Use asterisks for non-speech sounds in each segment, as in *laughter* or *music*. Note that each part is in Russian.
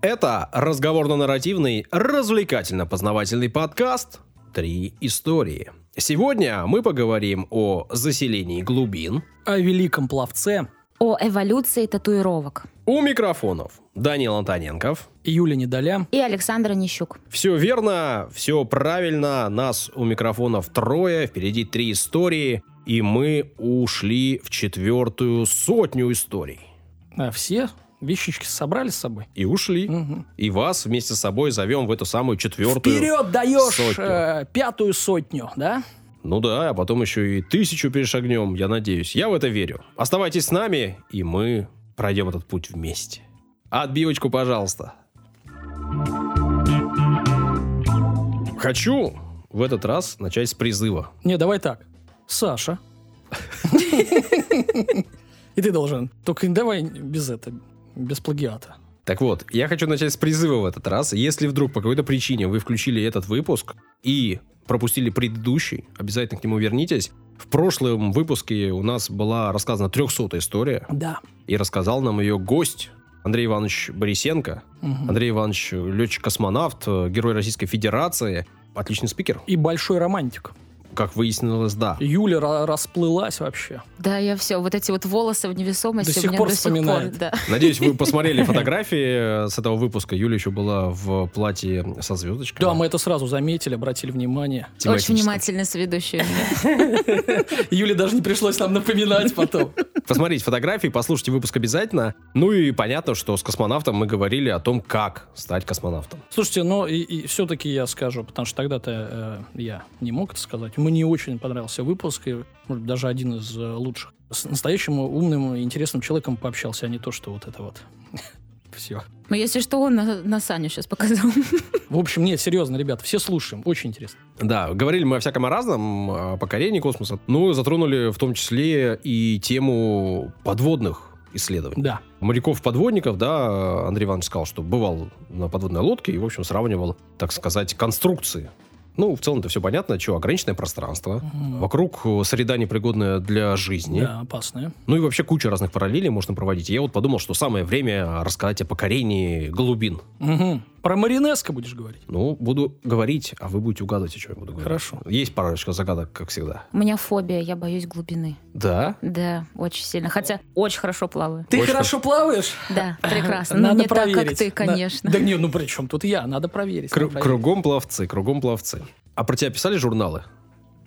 Это разговорно-нарративный, развлекательно-познавательный подкаст «Три истории». Сегодня мы поговорим о заселении глубин, О великом пловце О эволюции татуировок. у микрофонов Данил Антоненков. Юля Недоля. И Александр Нищук. Все верно, все правильно, нас у микрофонов трое, впереди три истории, и мы ушли в четвертую сотню историй. А все вещички собрали с собой? И ушли. Мгм. И вас вместе с собой зовем в эту самую четвертую. Вперед даешь сотню. э, пятую сотню, да? Ну да, а потом еще и тысячу перешагнем, я надеюсь. Я в это верю. Оставайтесь с нами, и мы пройдем этот путь вместе. Отбивочку, пожалуйста. Хочу в этот раз начать с призыва. Не, давай так. Саша. *laughs* *laughs* И ты должен. Только давай без это, без плагиата. Так вот, я хочу начать с призыва в этот раз. Если вдруг по какой-то причине вы включили этот выпуск и пропустили предыдущий, обязательно к нему вернитесь. В прошлом выпуске у нас была рассказана 300 история, Да. и рассказал нам ее гость Андрей Иванович Борисенко. Мгм. Андрей Иванович летчик-космонавт, э, герой Российской Федерации, отличный спикер. И большой романтик. Как выяснилось, да. Юля ра- расплылась вообще. Да, я все, вот эти вот волосы в невесомости До у сих меня пор до сих пор, вспоминает. да. Надеюсь, вы посмотрели *laughs* фотографии э, с этого выпуска. Юля еще была в платье со звездочкой. Да, мы это сразу заметили, обратили внимание. Очень внимательно с ведущей. *laughs* Юле даже не пришлось нам напоминать потом. Посмотрите фотографии, послушайте выпуск обязательно. Ну и понятно, что с космонавтом мы говорили о том, как стать космонавтом. Слушайте, но и, все-таки я скажу, потому что тогда-то э, я не мог это сказать. Мне очень понравился выпуск, и, может даже один из э, лучших. С настоящим умным и интересным человеком пообщался, а не то, что вот это вот. *laughs* Все. Но если что, он на, на Саню сейчас показал. В общем, нет, серьезно, ребята, все слушаем, очень интересно. Да, говорили мы о всяком о разном, о покорении космоса. Ну, затронули в том числе и тему подводных исследований. Да. Моряков-подводников, да, Андрей Иванович сказал, что бывал на подводной лодке и, в общем, сравнивал, так сказать, конструкции. Ну, в целом-то все понятно, что ограниченное пространство, Мгм. вокруг э, среда непригодная для жизни. Да, опасная. Ну и вообще куча разных параллелей можно проводить. Я вот подумал, что самое время рассказать о покорении глубин. Мгм. Про Маринеско будешь говорить? Ну, буду говорить, а вы будете угадывать, о чем я буду говорить. Хорошо. Есть парочка загадок, как всегда. У меня фобия, я боюсь глубины. Да? Да, очень сильно. Хотя очень хорошо плаваю. Ты Очень хорошо плаваешь? Да, *laughs* прекрасно. Надо Но не так, проверить. как ты, На- конечно. Да не, ну при чем тут я? Надо проверить. Кру- надо проверить. кругом пловцы, кругом пловцы. А про тебя писали журналы?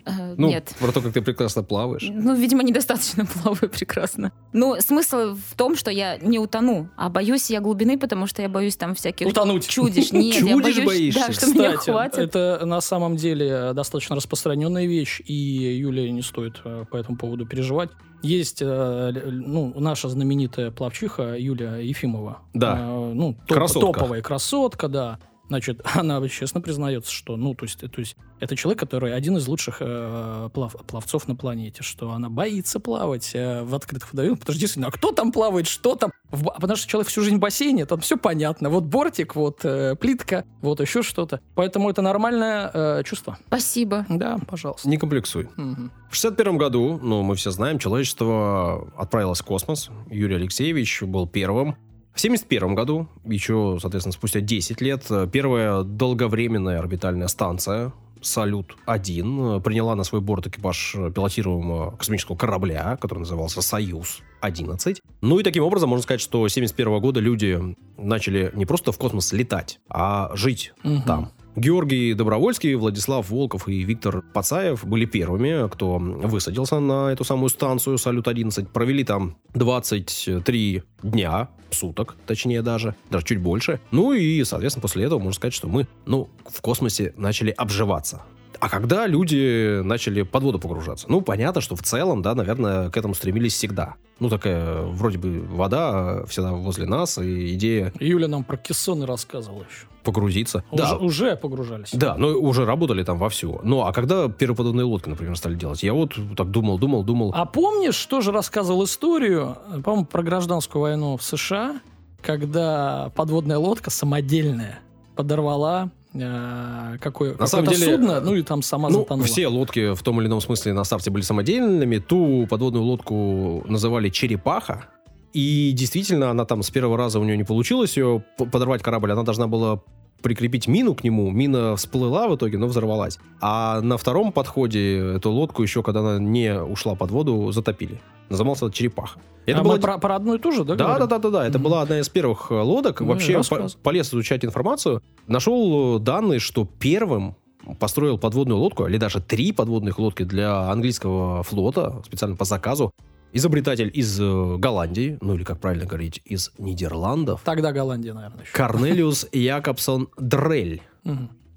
Э, Ну, Нет. про то, как ты прекрасно плаваешь. Ну, видимо, недостаточно *laughs* плаваю прекрасно. Ну, смысл в том, что я не утону, а боюсь я глубины, потому что я боюсь там всяких Утонуть. чудищ. *laughs* Нет, я Чудищ боюсь, боишься? да, что меня Кстати, хватит. это на самом деле достаточно распространенная вещь, и Юлия не стоит э, по этому поводу переживать. Есть э, ну, наша знаменитая плавчиха Юлия Ефимова. Да. Э, ну, топ- Красотка. топовая красотка, да. Значит, *laughs* она честно признается, что, ну, то есть, то есть это человек, который один из лучших э, плав- пловцов на планете, что она боится плавать э, в открытых водоемах, потому что действительно, а кто там плавает, что там? В потому что человек всю жизнь в бассейне, там все понятно. Вот бортик, вот э, плитка, вот еще что-то. Поэтому это нормальное э, чувство. Спасибо. Да, пожалуйста. Не комплексуй. Мгм. В 61 году, ну, мы все знаем, человечество отправилось в космос. Юрий Алексеевич был первым. В 71 году, еще, соответственно, спустя 10 лет, э, первая долговременная орбитальная станция «Салют-1» э, приняла на свой борт экипаж пилотируемого космического корабля, который назывался «Союз-11». Ну и таким образом можно сказать, что с 71 года люди начали не просто в космос летать, а жить Мгм. там. Георгий Добровольский, Владислав Волков и Виктор Пацаев были первыми, кто высадился на эту самую станцию «Салют-11». Провели там 23 дня, суток, точнее даже, даже чуть больше. Ну и, соответственно, после этого можно сказать, что мы, ну, в космосе начали обживаться. А когда люди начали под воду погружаться? Ну, понятно, что в целом, да, наверное, к этому стремились всегда. Ну, такая, вроде бы, вода всегда возле нас, и идея Юля нам про кессоны рассказывала еще. погрузиться. Уже, да, уже погружались. Да, ну уже работали там вовсю. Ну, а когда первоподобные лодки, например, стали делать? Я вот так думал, думал, думал. А помнишь, тоже рассказывал историю, по-моему, про гражданскую войну в США, когда подводная лодка самодельная подорвала какое, На самом деле, судно, ну и там сама ну, затонула. все лодки в том или ином смысле на старте были самодельными. Ту подводную лодку называли «Черепаха». И действительно, она там с первого раза у нее не получилось ее подорвать корабль. Она должна была прикрепить мину к нему. Мина всплыла в итоге, но взорвалась. А на втором подходе эту лодку еще, когда она не ушла под воду, затопили. Назывался это черепаха. Это а было мы про, про одну и ту же, да? да, говорим? да, да, да, да. Это Мгм. была одна из первых э, лодок. Ну, Вообще по- полез изучать информацию. Нашел э, данные, что первым построил подводную лодку, или даже три подводных лодки для английского флота, специально по заказу, изобретатель из э, Голландии, ну или, как правильно говорить, из Нидерландов, Тогда Голландия, наверное, еще. Корнелиус *laughs* Якобсон Дрель.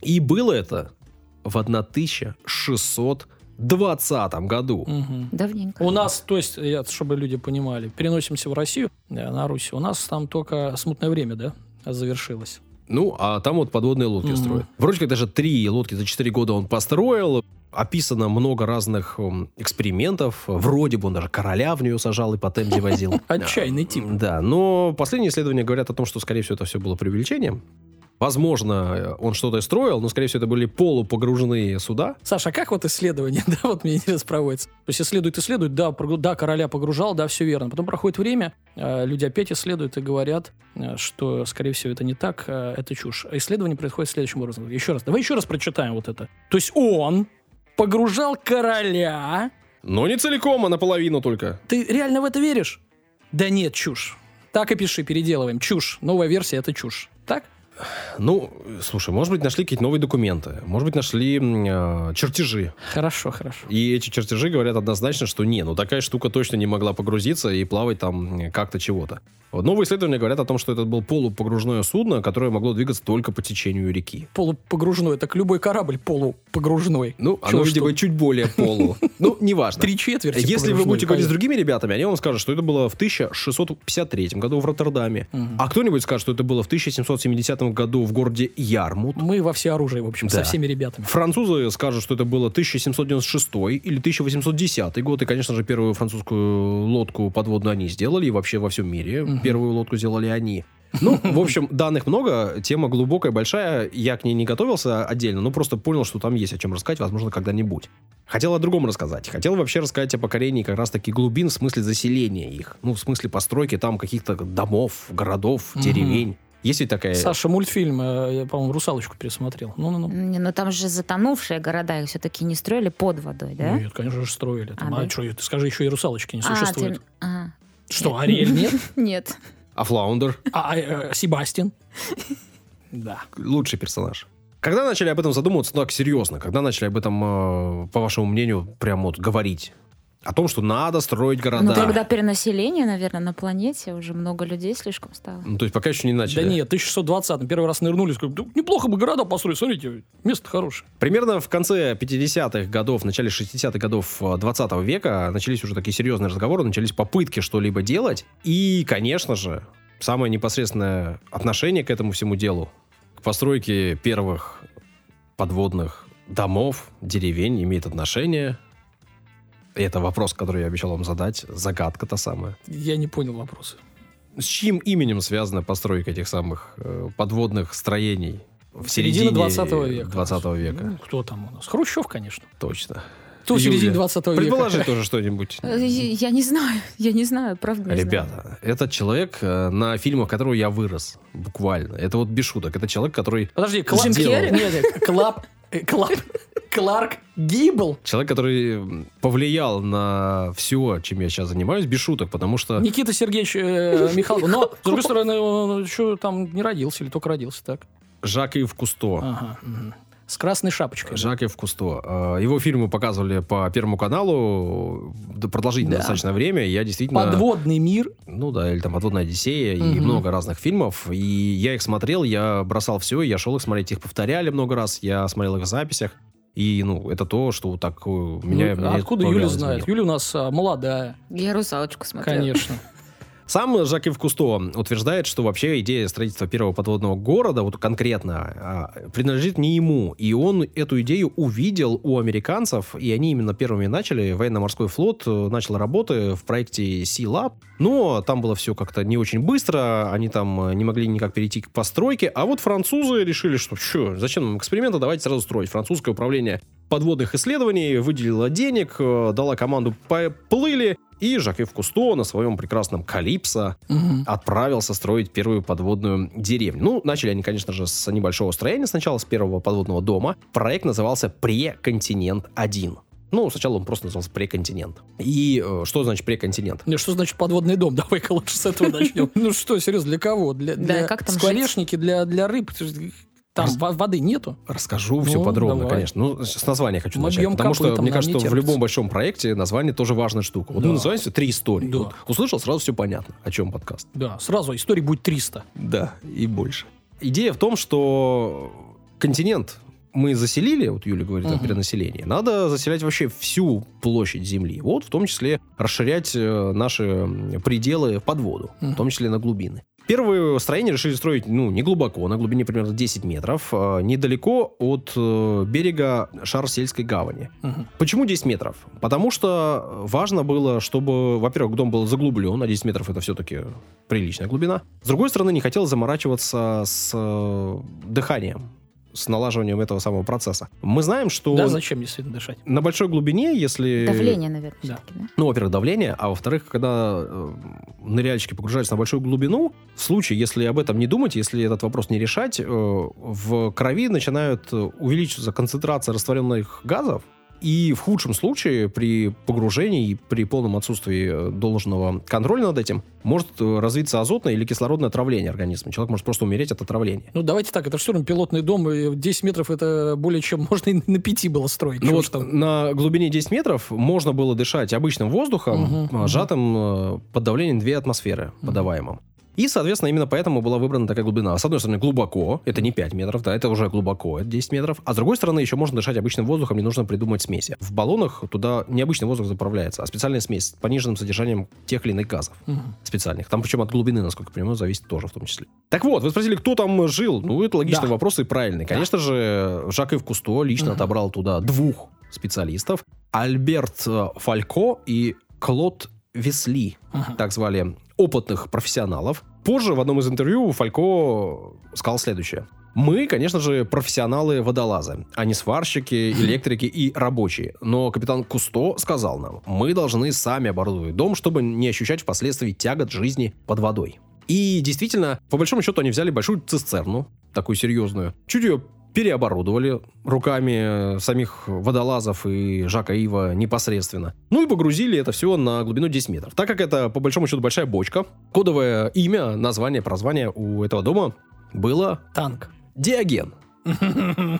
И было это в 1620 году. Мгм. Давненько. У нас, то есть, я, чтобы люди понимали, переносимся в Россию, э, на Русь. У нас там только смутное время, да, завершилось. Ну, а там вот подводные лодки Мгм. строят. Вроде как даже три лодки за 4 года он построил. Описано много разных м, экспериментов. Вроде бы он даже короля в нее сажал и по Темзе возил. *laughs* Отчаянный тип. Да, но последние исследования говорят о том, что, скорее всего, это все было преувеличением. Возможно, он что-то строил, но, скорее всего, это были полупогруженные суда. Саша, а как вот исследование, *laughs* да, вот мне интересно проводится? То есть исследуют, исследуют, да, прогу- да, короля погружал, да, все верно. Потом проходит время, э, люди опять исследуют и говорят, э, что, скорее всего, это не так, э, это чушь. А исследование происходит следующим образом. Еще раз, давай еще раз прочитаем вот это. То есть он погружал короля. Но не целиком, а наполовину только. Ты реально в это веришь? Да нет, чушь. Так и пиши, переделываем. Чушь. Новая версия — это чушь. Так? Ну, слушай, может быть, нашли какие-то новые документы. Может быть, нашли э, чертежи. Хорошо, хорошо. И эти чертежи говорят однозначно, что не, ну такая штука точно не могла погрузиться и плавать там как-то чего-то. Вот новые исследования говорят о том, что это было полупогружное судно, которое могло двигаться только по течению реки. Полупогружной. Так любой корабль полупогружной. Ну, Чё оно, видимо, чуть более полу. *laughs* Ну, неважно. Три четверти Если вы будете говорить с другими ребятами, они вам скажут, что это было в 1653 году в Роттердаме. А кто-нибудь скажет, что это было в 1770 году в городе Ярмут. Мы во все оружие, в общем, Да. со всеми ребятами. Французы скажут, что это было 1796 или 1810 год. И, конечно же, первую французскую лодку подводную они сделали. И вообще во всем мире Мгм. первую лодку сделали они. Ну, в *laughs* общем, данных много, тема глубокая, большая. Я к ней не готовился отдельно, но просто понял, что там есть о чем рассказать, возможно, когда-нибудь. Хотел о другом рассказать. Хотел вообще рассказать о покорении как раз-таки глубин в смысле заселения их. Ну, в смысле постройки там каких-то домов, городов, деревень. Есть ведь такая... Саша, мультфильм, э, я, по-моему, «Русалочку» пересмотрел. Ну-ну-ну. Не, ну там же затонувшие города, их все-таки не строили под водой, да? Нет, конечно же, строили. Там, А, а да? чё, ты скажи, еще и «Русалочки» не А, существует. ты- ага. Что, Ариэль нет? *laughs* Нет. А Флаундер? А а, э, Себастьян? *laughs* Да. лучший персонаж. Когда начали об этом задумываться ну, так серьезно? Когда начали об этом, э, по вашему мнению, прям вот говорить? О том, что надо строить города. Ну, когда перенаселение, наверное, на планете, уже много людей слишком стало. Ну, то есть пока еще не начали. Да нет, 1620 первый раз нырнули, сказали, «Да неплохо бы города построить, смотрите, место хорошее. Примерно в конце 50-х годов, начале 60-х годов э, 20 века начались уже такие серьезные разговоры, начались попытки что-либо делать. И, конечно же, самое непосредственное отношение к этому всему делу, к постройке первых подводных домов, деревень имеет отношение. И это вопрос, который я обещал вам задать. Загадка та самая. Я не понял вопроса. С чьим именем связана постройка этих самых э, подводных строений в середине 20 века. 20 века? Ну, кто там у нас? Хрущев, конечно. Точно. Кто в середине Юля, 20 века? Предположи тоже что-нибудь. Э, Я не знаю, я не знаю, правда не. Ребята, этот человек, э, на фильмах которого я вырос, буквально. Это вот без шуток. Это человек, который... Подожди, Кла... Джим сделал. Керри? Нет, Клап... э, Клап... Кларк Гейбл? Человек, который повлиял на все, чем я сейчас занимаюсь, без шуток, потому что... Никита Сергеевич э, Михайлов. Но, с другой стороны, он еще там не родился или только родился, так? Жак Ив Кусто. Ага. С красной шапочкой. Жак Ив Кусто. Э, Его фильмы показывали по Первому каналу э, продолжительное Да. достаточно время. Я действительно... Подводный мир. Ну да, или там «Подводная Одиссея» и Мгм. много разных фильмов. И я их смотрел, я бросал все, я шел их смотреть. Их повторяли много раз, я смотрел их в записях. И, ну, это то, что так э, меня... Ну, меня откуда Юля знает? Юля у нас а, молодая, Я русалочку смотрела. конечно. Сам Жак Ив Кусто утверждает, что вообще идея строительства первого подводного города, вот конкретно, а, принадлежит не ему. И он эту идею увидел у американцев, и они именно первыми начали. Военно-морской флот э, начал работы в проекте Sea Lab. Но там было все как-то не очень быстро, они там э, не могли никак перейти к постройке. А вот французы решили, что что, зачем нам эксперименты, давайте сразу строить. Французское управление подводных исследований выделила денег, э, дала команду, поплыли, И Жак-Ив Кусто на своем прекрасном Калипсо Мгм. отправился строить первую подводную деревню. Ну, начали они, конечно же, с небольшого строения, сначала с первого подводного дома. Проект назывался «Преконтинент-1». Ну, сначала он просто назывался «Преконтинент». И э, что значит «Преконтинент»? Не, что значит подводный дом? *laughs* Давай-ка лучше с этого начнем. *laughs* Ну что, серьезно, для кого? Для, скворечники, для, для рыб? Там во- воды нету. Расскажу все Ну, подробно, давай. конечно. Ну, с названия хочу Мы начать. Потому что, мне кажется, что в любом большом проекте название тоже важная штука. Вот Да. мы называем все три истории. Да. Вот услышал, сразу все понятно, о чем подкаст. Да, сразу историй будет 300. Да, и больше. Идея в том, что континент мы заселили, вот Юля говорит о Мгм. перенаселении, надо заселять вообще всю площадь Земли. Вот в том числе расширять э, наши пределы под воду, в Мгм. том числе на глубины. Первые строения решили строить, ну, не глубоко, на глубине примерно 10 метров, э, недалеко от э, берега Шарсельской гавани. Мгм. Почему 10 метров? Потому что важно было, чтобы, во-первых, дом был заглублен, а 10 метров это все-таки приличная глубина. С другой стороны, не хотел заморачиваться с э, дыханием, с налаживанием этого самого процесса. Мы знаем, что Да, зачем действительно дышать? на большой глубине, если... Давление, наверное, Да. да? Ну, во-первых, давление, а во-вторых, когда э, ныряльщики погружаются на большую глубину, в случае, если об этом не думать, если этот вопрос не решать, э, в крови начинают э, увеличиваться концентрация растворенных газов, и в худшем случае при погружении и при полном отсутствии э, должного контроля над этим может э, развиться азотное или кислородное отравление организма. Человек может просто умереть от отравления. Ну, давайте так, это все равно пилотный дом, и 10 метров это более чем *laughs* можно и на 5 было строить. Ну вот там? на глубине 10 метров можно было дышать обычным воздухом, мгм. сжатым э, под давлением 2 атмосферы Мгм. подаваемым. И, соответственно, именно поэтому была выбрана такая глубина. С одной стороны, глубоко, это не 5 метров, да, это уже глубоко, это 10 метров. А с другой стороны, еще можно дышать обычным воздухом, не нужно придумать смеси. В баллонах туда не обычный воздух заправляется, а специальная смесь с пониженным содержанием тех или иных газов Мгм. специальных. Там причем от глубины, насколько я понимаю, зависит тоже в том числе. Так вот, вы спросили, кто там жил? Ну, это логичный Да. вопрос и правильный. Конечно же, Жак-Ив Кусто лично Мгм. отобрал туда двух специалистов. Альберт э, Фалько и Клод Весли, Ага. так звали опытных профессионалов. Позже в одном из интервью Фалько сказал следующее. Мы, конечно же, профессионалы-водолазы, а не сварщики, *laughs* электрики и рабочие. Но капитан Кусто сказал нам, мы должны сами оборудовать дом, чтобы не ощущать впоследствии тягот жизни под водой. И действительно, по большому счету, они взяли большую цистерну, такую серьезную, чуть ее переоборудовали руками э, самих водолазов и Жака Ива непосредственно. Ну и погрузили это все на глубину 10 метров. Так как это, по большому счету, большая бочка, кодовое имя, название, прозвание у этого дома было Танк. Диоген. *laughs*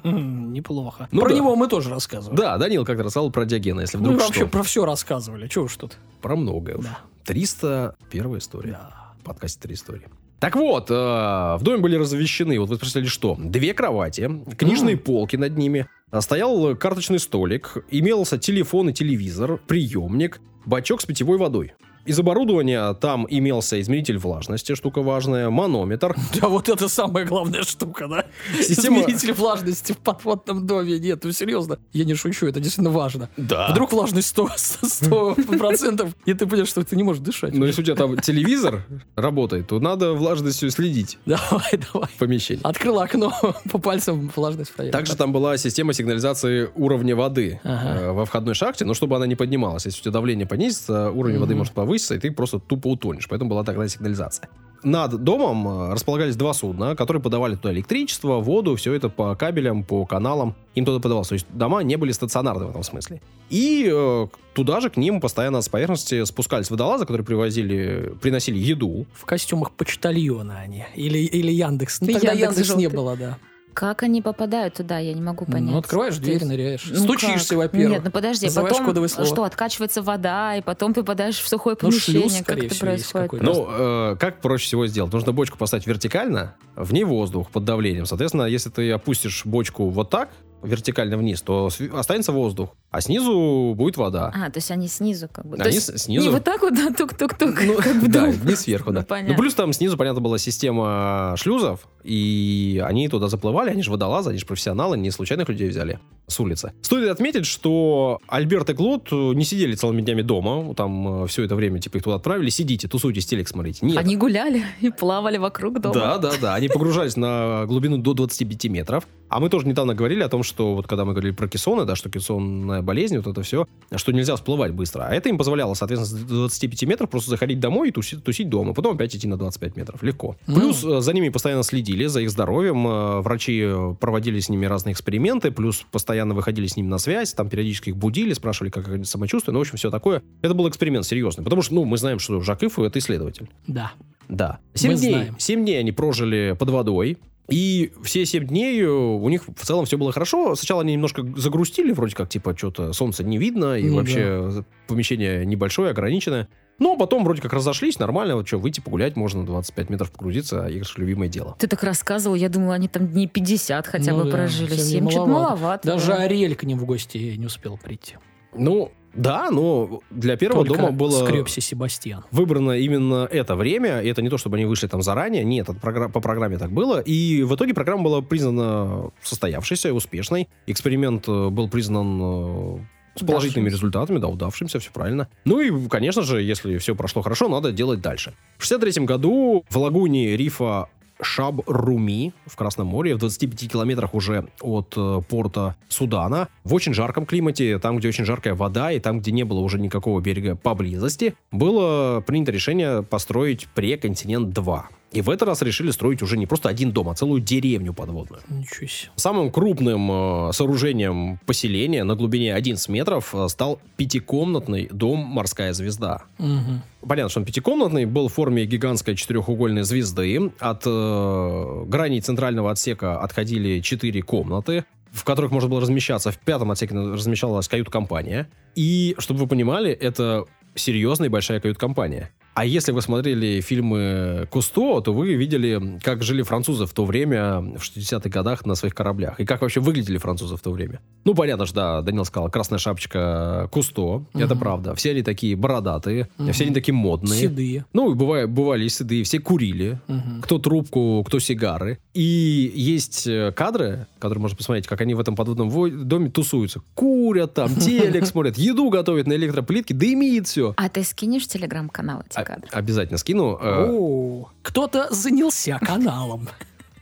Неплохо. Ну про да. него мы тоже рассказывали. Да, Данил как-то рассказал про Диогена, если Мы вдруг вообще что. про все рассказывали. Чего уж тут. Про многое уж. Да. 301 история. Да. В подкасте «Три истории». Так вот, э, в доме были размещены, вот вы спросили, что? Две кровати, книжные М. полки над ними, а, стоял карточный столик, имелся телефон и телевизор, приемник, бачок с питьевой водой. Из оборудования там имелся измеритель влажности, штука важная, манометр. *laughs* Да, вот это самая главная штука, да? Система- Измеритель влажности в подводном доме. Нет, ну серьезно, я не шучу, это действительно важно. Да. Вдруг влажность 100, 100 процентов, и ты понимаешь, что ты не можешь дышать. Но если у тебя там телевизор работает, то надо влажностью следить *laughs* Давай, давай. в помещении. Открыл окно, *laughs* по пальцам влажность проверил. Также там была система сигнализации уровня воды Ага. э, во входной шахте, но чтобы она не поднималась. Если у тебя давление понизится, уровень воды может повыситься, и ты просто тупо утонешь. Поэтому была такая сигнализация. Над домом э, располагались два судна, которые подавали туда электричество, воду, все это по кабелям, по каналам. Им туда подавалось. То есть дома не были стационарны в этом смысле. И э, туда же к ним постоянно с поверхности спускались водолазы, которые привозили, приносили еду. В костюмах почтальона они. Или, или Яндекс. Ну, тогда Яндекс Яндекс, не было, да. Как они попадают туда, я не могу понять. Ну, открываешь дверь, есть- ныряешь. Ну Стучишься, как? во-первых. Нет, ну подожди, Называешь потом кодовое слово. что, откачивается вода, и потом ты попадаешь в сухое Ну, помещение. шлюз, как скорее это всего, есть происходит? какой-то. Ну, э, как проще всего сделать? Нужно бочку поставить вертикально, в ней воздух под давлением. Соответственно, если ты опустишь бочку вот так, вертикально вниз, то останется воздух, а снизу будет вода. А, то есть они снизу как бы. То Они есть с- снизу. Не вот так вот, да, тук-тук-тук. Ну, как бы да, дом. вниз сверху, Ну, да. понятно. Ну, плюс там снизу, понятно, была система шлюзов, и они туда заплывали, они же водолазы, они же профессионалы, не случайных людей взяли с улицы. Стоит отметить, что Альберт и Клод э, не сидели целыми днями дома, там все это время, типа, их туда отправили, сидите, тусуйтесь, телек смотрите. Нет. Они гуляли и плавали вокруг дома. Да, да, да. Они погружались на глубину до 25 метров. А мы тоже недавно говорили о том, что вот когда мы говорили про кессоны, да, что кессонная болезнь, вот это все, что нельзя всплывать быстро. А это им позволяло, соответственно, с 25 метров просто заходить домой и тусить, тусить дома, потом опять идти на 25 метров. Легко. Ну. Плюс э, за ними постоянно следили, за их здоровьем. э, Врачи проводили с ними разные эксперименты, плюс постоянно выходили с ними на связь, там периодически их будили, спрашивали, как они самочувствие. Ну, в общем, все такое. Это был эксперимент серьезный. Потому что, ну, мы знаем, что Жак Иф — это исследователь. Да. Да. Семь дней. знаем. Семь дней они прожили под водой. И все семь дней э, у них в целом все было хорошо. Сначала они немножко загрустили, вроде как, типа, что-то солнца не видно, и Ну вообще помещение небольшое, ограниченное. Но потом вроде как разошлись, нормально, вот что, выйти погулять можно, 25 метров погрузиться, их же любимое дело. Ты так рассказывал, я думала, они там дней 50 хотя Ну бы да, прожили. совсем Семь чуть маловато. маловато. Даже да. Ариэль к ним в гости не успел прийти. Ну, да, но для первого Только дома было скребся Себастьян. выбрано именно это время. И это не то, чтобы они вышли там заранее. Нет, это програ- по программе так было. И в итоге программа была признана состоявшейся, успешной. Эксперимент э, был признан э, с положительными Удавшимся. результатами, да, удавшимся, все правильно. Ну и, конечно же, если все прошло хорошо, надо делать дальше. В 63 году в лагуне рифа Шаб-Руми в Красном море, в 25 километрах уже от э, порта Судана, в очень жарком климате, там, где очень жаркая вода, и там, где не было уже никакого берега поблизости, было принято решение построить преконтинент-2. И в этот раз решили строить уже не просто один дом, а целую деревню подводную. Ничего себе. Самым крупным э, сооружением поселения на глубине 11 метров э, стал пятикомнатный дом «Морская звезда». Мгм. Понятно, что он пятикомнатный, был в форме гигантской четырехугольной звезды. От э, граней центрального отсека отходили четыре комнаты, в которых можно было размещаться. В пятом отсеке размещалась кают-компания. И, чтобы вы понимали, это серьезная и большая кают-компания. А если вы смотрели фильмы Кусто, то вы видели, как жили французы в то время, в 60-х годах на своих кораблях. И как вообще выглядели французы в то время. Ну, понятно же, да, Данил сказал, красная шапочка Кусто. Это Мгм. правда. Все они такие бородатые, Мгм. все они такие модные. Седые. Ну, бывали, бывали и седые, все курили. Мгм. Кто трубку, кто сигары. И есть э, кадры, которые можно посмотреть, как они в этом подводном во- доме тусуются. Курят там, *laughs* телек смотрят, еду готовят на электроплитке, дымит все. А ты скинешь телеграм-канал эти кадры? Обязательно скину. Э, О, кто-то занялся каналом.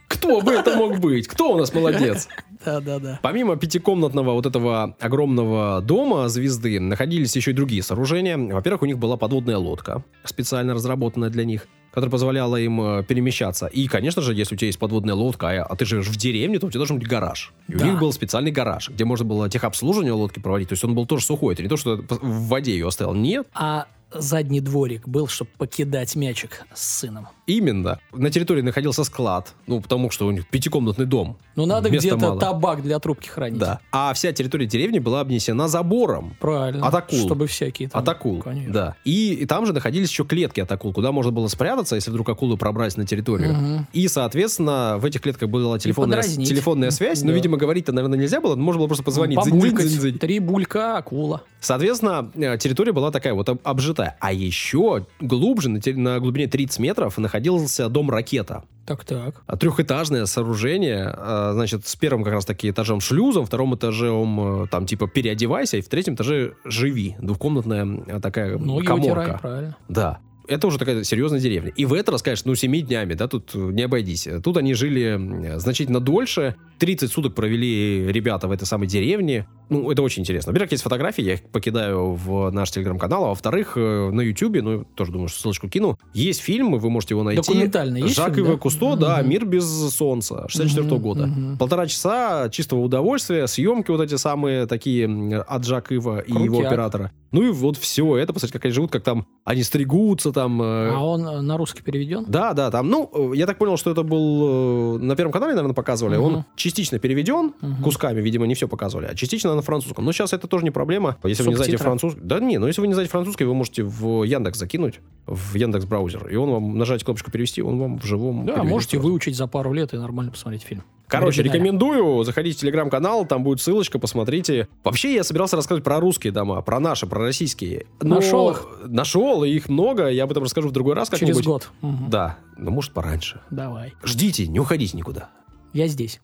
Кто бы это мог быть? Кто у нас молодец? Да-да-да. Помимо пятикомнатного вот этого огромного дома звезды, находились еще и другие сооружения. Во-первых, у них была подводная лодка, специально разработанная для них, которая позволяла им э, перемещаться. И, конечно же, если у тебя есть подводная лодка, а, а ты живешь в деревне, то у тебя должен быть гараж. И Да. у них был специальный гараж, где можно было техобслуживание лодки проводить. То есть он был тоже сухой. Это не то, что в воде ее оставил. Нет, А задний дворик был, чтобы покидать мячик с сыном. Именно. На территории находился склад, ну, потому что у них пятикомнатный дом. Ну, надо где-то мало. табак для трубки хранить. Да. А вся территория деревни была обнесена забором. Правильно. От акул. Чтобы всякие там... От акул, Конечно. да. И, и там же находились еще клетки от акул, куда можно было спрятаться, если вдруг акулы пробрались на территорию. Мгм. И, соответственно, в этих клетках была телефонная, телефонная связь. Но, Да. видимо, говорить-то, наверное, нельзя было. но Можно было просто позвонить. Побулькать. Дзынь-дзынь-дзынь. Три булька, акула. Соответственно, э, территория была такая вот об- обжитая. А еще глубже, на, на глубине 30 метров, находился дом ракета. Так-так. А Трехэтажное сооружение, э, значит, с первым как раз таки этажом шлюзом, втором этажом э, там типа переодевайся, и в третьем этаже живи. Двухкомнатная э, такая Ноги коморка. вытирай, правильно. Да. Это уже такая серьезная деревня. И в этот раз, конечно, ну, семи днями, да, тут не обойдись. Тут они жили значительно дольше. 30 суток провели ребята в этой самой деревне. Ну, это очень интересно. Во-первых, есть фотографии, я их покидаю в наш телеграм-канал. А во-вторых, э, на Ютубе, ну, тоже думаю, что ссылочку кину, есть фильм, вы можете его найти. Документальный есть Жак фильм, Ива да? Кусто, да, Мгм. «Мир без солнца», 64 Мгм, года. мгм. Полтора часа чистого удовольствия, съемки вот эти самые такие от Жак Ива и его оператора. Ну и вот все это, посмотрите, как они живут, как там они стригутся там. Э, А он э, на русский переведен? Да, да, там, ну, э, я так понял, что это был на Первом канале, наверное, показывали. Мгм. Он частично переведен, Мгм. кусками, видимо, не все показывали, а частично на французском. Но сейчас это тоже не проблема. Если вы не знаете Субтитры. французский... Да не, но если вы не знаете французский, вы можете в Яндекс закинуть, в Яндекс браузер, и он вам, нажать кнопочку перевести, он вам в живом Да, можете сразу. выучить за пару лет и нормально посмотреть фильм. Короче, рекомендую. Заходите в телеграм-канал, там будет ссылочка, посмотрите. Вообще, я собирался рассказывать про русские дома, про наши, про российские. Но- Нашел их? Нашел, и их много. Я об этом расскажу в другой раз Через как-нибудь. год. Мгм. Да, но может пораньше. Давай. Ждите, не уходите никуда. Я здесь.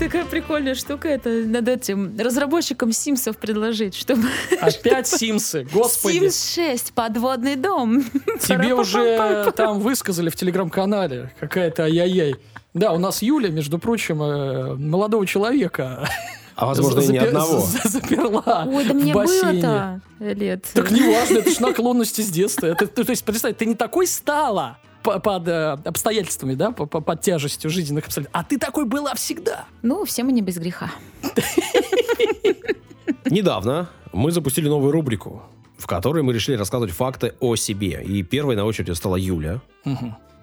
Такая прикольная штука. Это над этим разработчикам Симсов предложить, чтобы... *laughs* Опять Симсы, господи. Симс 6, подводный дом. *laughs* Тебе уже там высказали в телеграм-канале какая-то ай-яй-яй. Да, у нас Юля, между прочим, э, молодого человека А возможно, и запер- одного. *laughs* за- заперла Ой, да мне было-то лет. Так не важно, это же наклонности с детства. Это, то, то есть, представь, ты не такой стала под э, обстоятельствами, да, по- по- под тяжестью жизненных обстоятельств, а ты такой была всегда. Ну, все мы не без греха. *laughs* Недавно мы запустили новую рубрику, в которой мы решили рассказывать факты о себе. И первой на очереди стала Юля.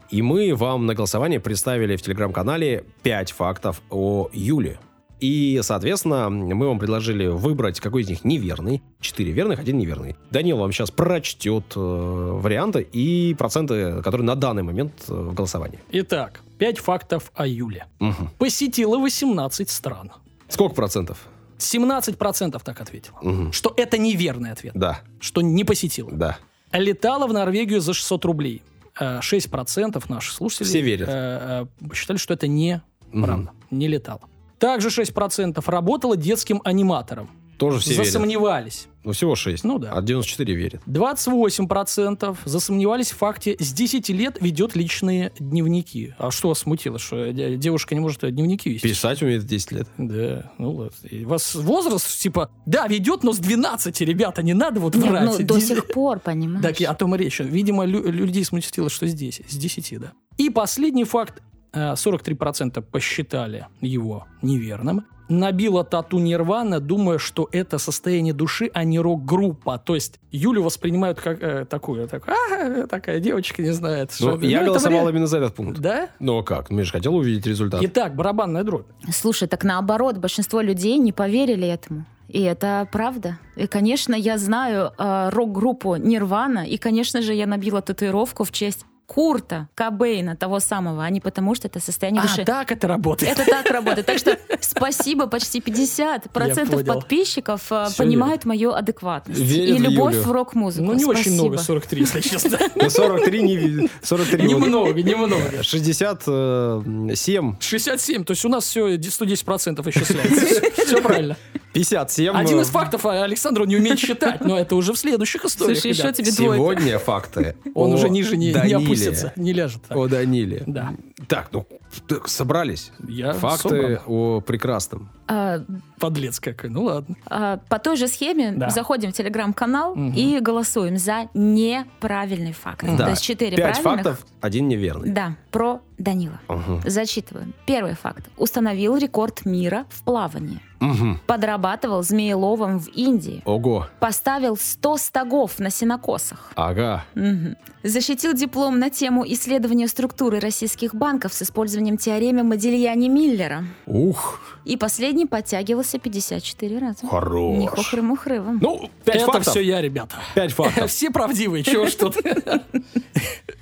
И мы вам на голосование представили в телеграм-канале 5 фактов о Юле. И, соответственно, мы вам предложили выбрать, какой из них неверный. Четыре верных, один неверный. Данил вам сейчас прочтет э, варианты и проценты, которые на данный момент э, в голосовании. Итак, 5 фактов о Юле. Мгм. Посетила 18 стран. Сколько процентов? 17% так ответила. Мгм. Что это неверный ответ. Да, Что не посетила. да. Летала в Норвегию за 600 рублей. Э, 6% наших слушателей Все верят. э, э, считали, что это не правда. Не летала. Также 6% работала детским аниматором. Тоже все верят. Засомневались. Ну, всего 6. Ну да. А 94 верят. 28% засомневались в факте с 10 лет ведет личные дневники. А что вас смутило, что де- девушка не может дневники вести? Писать умеет в 10 лет. Да, ну ладно. И У вас возраст, типа, да, ведет, но с 12, ребята, не надо вот Нет, врать. ну, до сих пор, понимаешь? Так, и о том и речь. Видимо, лю- людей смутило, что здесь, с 10, да. И последний факт. Э, 43% посчитали его неверным. Набила тату Нирвана, думая, что это состояние души, а не рок-группа. То есть Юлю воспринимают как э, такую, так, «А, такая девочка не знает. Ну, что- я это голосовал вре- именно за этот пункт. Да? Ну а как? Ну, я же хотел увидеть результат. Итак, барабанная дробь. Слушай, так наоборот, большинство людей не поверили этому. И это правда. И, конечно, я знаю э, рок-группу Нирвана, и, конечно же, я набила татуировку в честь Курта Кобейна, того самого, а не потому, что это состояние А, души. так это работает. Это так работает. Так что спасибо, почти 50% понял. подписчиков э, Всё понимают мою аддепность. Верят и в любовь Юлю. в рок-музыку. Ну, не очень Спасибо. много, 43, если честно. *laughs* Ну, 43 не... 43 вот. Немного, немного. 67, 67, то есть у нас все 110% исчисляется. Все правильно. 57. Один э, из фактов а Александр не умеет считать, но это уже в следующих историях. Слушай, еще тебе двойка. Сегодня факты Он уже ниже не, опустится, не ляжет. О Даниле. Да. Так, ну, так, собрались. Я Факты собран. о прекрасном. А, Подлец какой. Ну ладно. а, по той же схеме Да. заходим в телеграм-канал Мгм. и голосуем за неправильный факт. Да. То есть четыре Пять правильных. фактов, один неверный. Да, про Данила. Мгм. Зачитываем. Первый факт. Установил рекорд мира в плавании. Мгм. Подрабатывал змееловом в Индии. Ого. Поставил 100 стогов на сенокосах. Ага. Мгм. Защитил диплом на тему исследования структуры российских банков с использованием теоремы Модильяни-Миллера. Ух, И последний подтягивался 54 раза. Не хорош. хухры-мухры вам. Ну, пять это фактов. все я, ребята. Пять фактов. *laughs* Все правдивые, чего ж тут.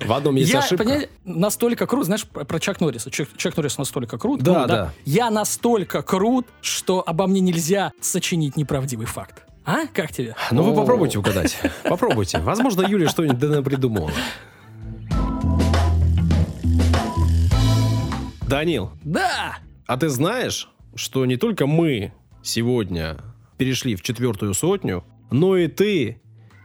В одном есть Я, ошибка. настолько крут, знаешь, про Чак Норриса. Чак, Чак Норрис настолько крут. Да, ну, да. Я настолько крут, что обо мне нельзя сочинить неправдивый факт. А? Как тебе? Ну, вы попробуйте угадать. Попробуйте. Возможно, Юлия что-нибудь да придумала. Данил, Да! а ты знаешь, что не только мы сегодня перешли в четвертую сотню, но и ты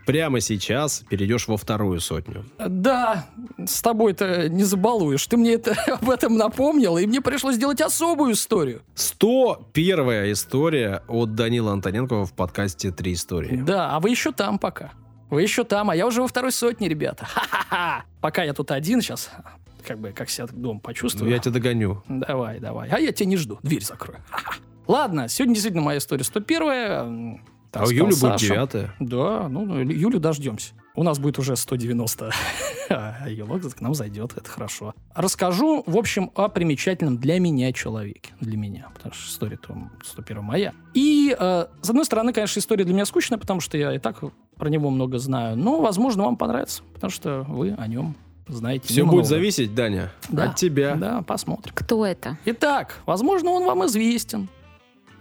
прямо сейчас перейдешь во вторую сотню. Да, с тобой-то не забалуешь. Ты мне это, *laughs* об этом напомнил, и мне пришлось сделать особую историю. 101 история от Данила Антоненкова в подкасте «Три истории». Да, а вы еще там пока. Вы еще там, а я уже во второй сотне, ребята. *laughs* Ха-ха-ха. Пока я тут один сейчас, как бы, как себя дома Ну, почувствую. я тебя догоню. Давай, давай. А я тебя не жду. Дверь закрою. *laughs* Ладно, сегодня действительно моя история 101 м, так А у Юли будет Саша. девятая. Да, ну, ну, Юлю дождемся. У нас будет уже 190 *laughs* елок, к нам зайдет, это хорошо. Расскажу, в общем, о примечательном для меня человеке. Для меня, потому что история там 101 моя. И, э, с одной стороны, конечно, история для меня скучная, потому что я и так про него много знаю. Но, возможно, вам понравится, потому что вы о нем знаете Все немного. будет зависеть, Даня, Да. от тебя. Да, посмотрим. Кто это? Итак, возможно, он вам известен.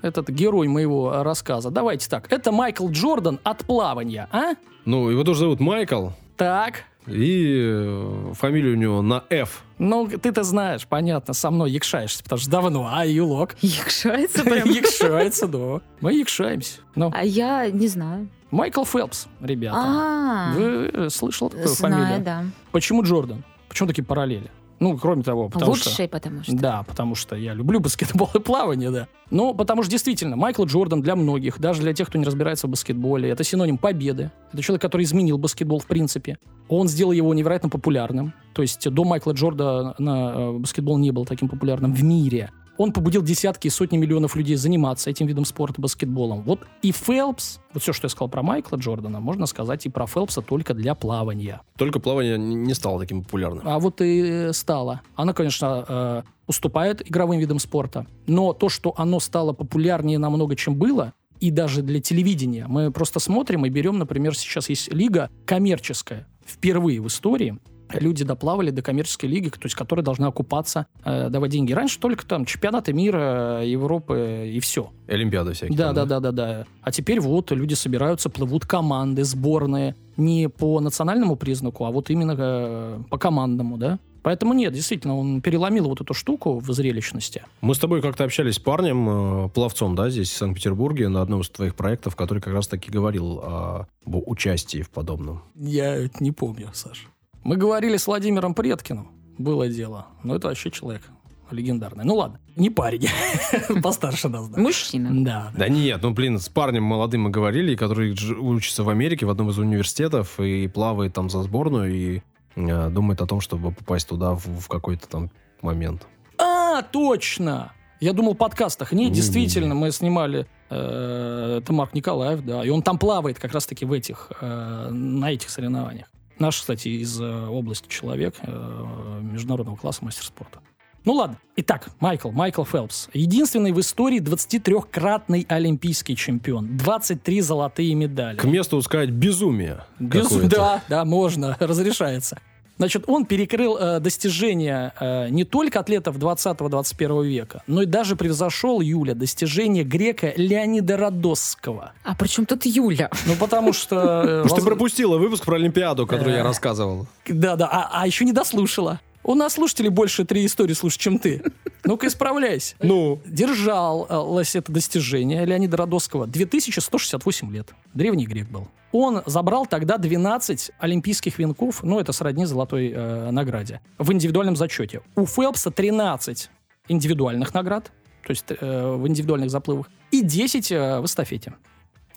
Этот герой моего рассказа. Давайте так. Это Майкл Джордан от плавания, а? Ну, его тоже зовут Майкл. Так. И э, фамилия у него на F. Ну, ты-то знаешь, понятно, со мной якшаешься, потому что давно, а Юлок? Якшается прям. Якшается, да. Мы якшаемся. Ну, А я не знаю. Майкл Фелпс, ребята. А, Вы э, слышал такую знаю, фамилию? да. Почему Джордан? Почему такие параллели? Ну, кроме того, потому что... Лучший, потому что. Да, потому что я люблю баскетбол и плавание, да. Но потому что действительно, Майкл Джордан для многих, даже для тех, кто не разбирается в баскетболе, это синоним победы. Это человек, который изменил баскетбол в принципе. Он сделал его невероятно популярным. То есть до Майкла Джордана э, баскетбол не был таким популярным в мире. Он побудил десятки и сотни миллионов людей заниматься этим видом спорта, баскетболом. Вот и Фелпс, вот все, что я сказал про Майкла Джордана, можно сказать и про Фелпса только для плавания. Только плавание не стало таким популярным. А вот и э, стало. Она, конечно, э, уступает игровым видам спорта, но то, что оно стало популярнее намного, чем было, и даже для телевидения. Мы просто смотрим и берем, например, сейчас есть лига коммерческая. Впервые в истории люди доплавали до коммерческой лиги, то есть которая должна окупаться, э, давать деньги. Раньше только там чемпионаты мира, Европы и все. Олимпиады всякие. Да, там, да, да, да, да. А теперь вот люди собираются, плывут команды, сборные. Не по национальному признаку, а вот именно э, по командному, да. Поэтому нет, действительно, он переломил вот эту штуку в зрелищности. Мы с тобой как-то общались с парнем, э, пловцом, да, здесь, в Санкт-Петербурге, на одном из твоих проектов, который как раз-таки говорил о- об участии в подобном. Я не помню, Саш. Мы говорили с Владимиром Предкиным. Было дело. Но это вообще человек легендарный. Ну ладно, не парень. *laughs* Постарше нас, да. Мужчина. Да, Да нет, ну, блин, с парнем молодым мы говорили, который учится в Америке в одном из университетов и плавает там за сборную и э, думает о том, чтобы попасть туда в, в какой-то там момент. А, точно! Я думал, в подкастах. Нет, Не-не-не. действительно, мы снимали... э, Это Марк Николаев, да. И он там плавает как раз-таки в этих, э, на этих соревнованиях. Наш, кстати, из э, области человек э, международного класса мастер спорта. Ну ладно. Итак, Майкл, Майкл Фелпс. Единственный в истории 23-кратный олимпийский чемпион. 23 золотые медали. К месту сказать безумие. Без- какое-то. Да, да, можно, *laughs* разрешается. Значит, он перекрыл э, достижения э, не только атлетов 20-21 века, но и даже превзошел Юля достижения грека Леонида Родосского. А при чем тут Юля? Ну, потому что... э, Потому что ты пропустила выпуск про Олимпиаду, который я Э. рассказывал. Да, да, а, а еще не дослушала. У нас слушателей больше три истории слушать, чем ты. Ну-ка, исправляйся. Ну, Держал э, лось это достижение Леонида Родосского 2168 лет. Древний грек был. Он забрал тогда 12 олимпийских венков, ну, это сродни золотой э, награде, в индивидуальном зачете. У Фелпса 13 индивидуальных наград, то есть э, в индивидуальных заплывах, и 10 э, в эстафете.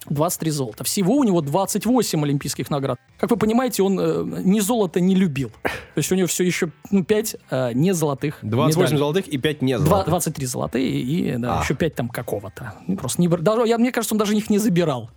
23 золота. Всего у него 28 олимпийских наград. Как вы понимаете, он э, ни золото не любил. То есть у него все еще ну, 5 э, не золотых 28 медалей. золотых и 5 не золотых. 23 золотые и да, А. еще 5 там какого-то. Просто не, даже, я, мне кажется, он даже их не забирал.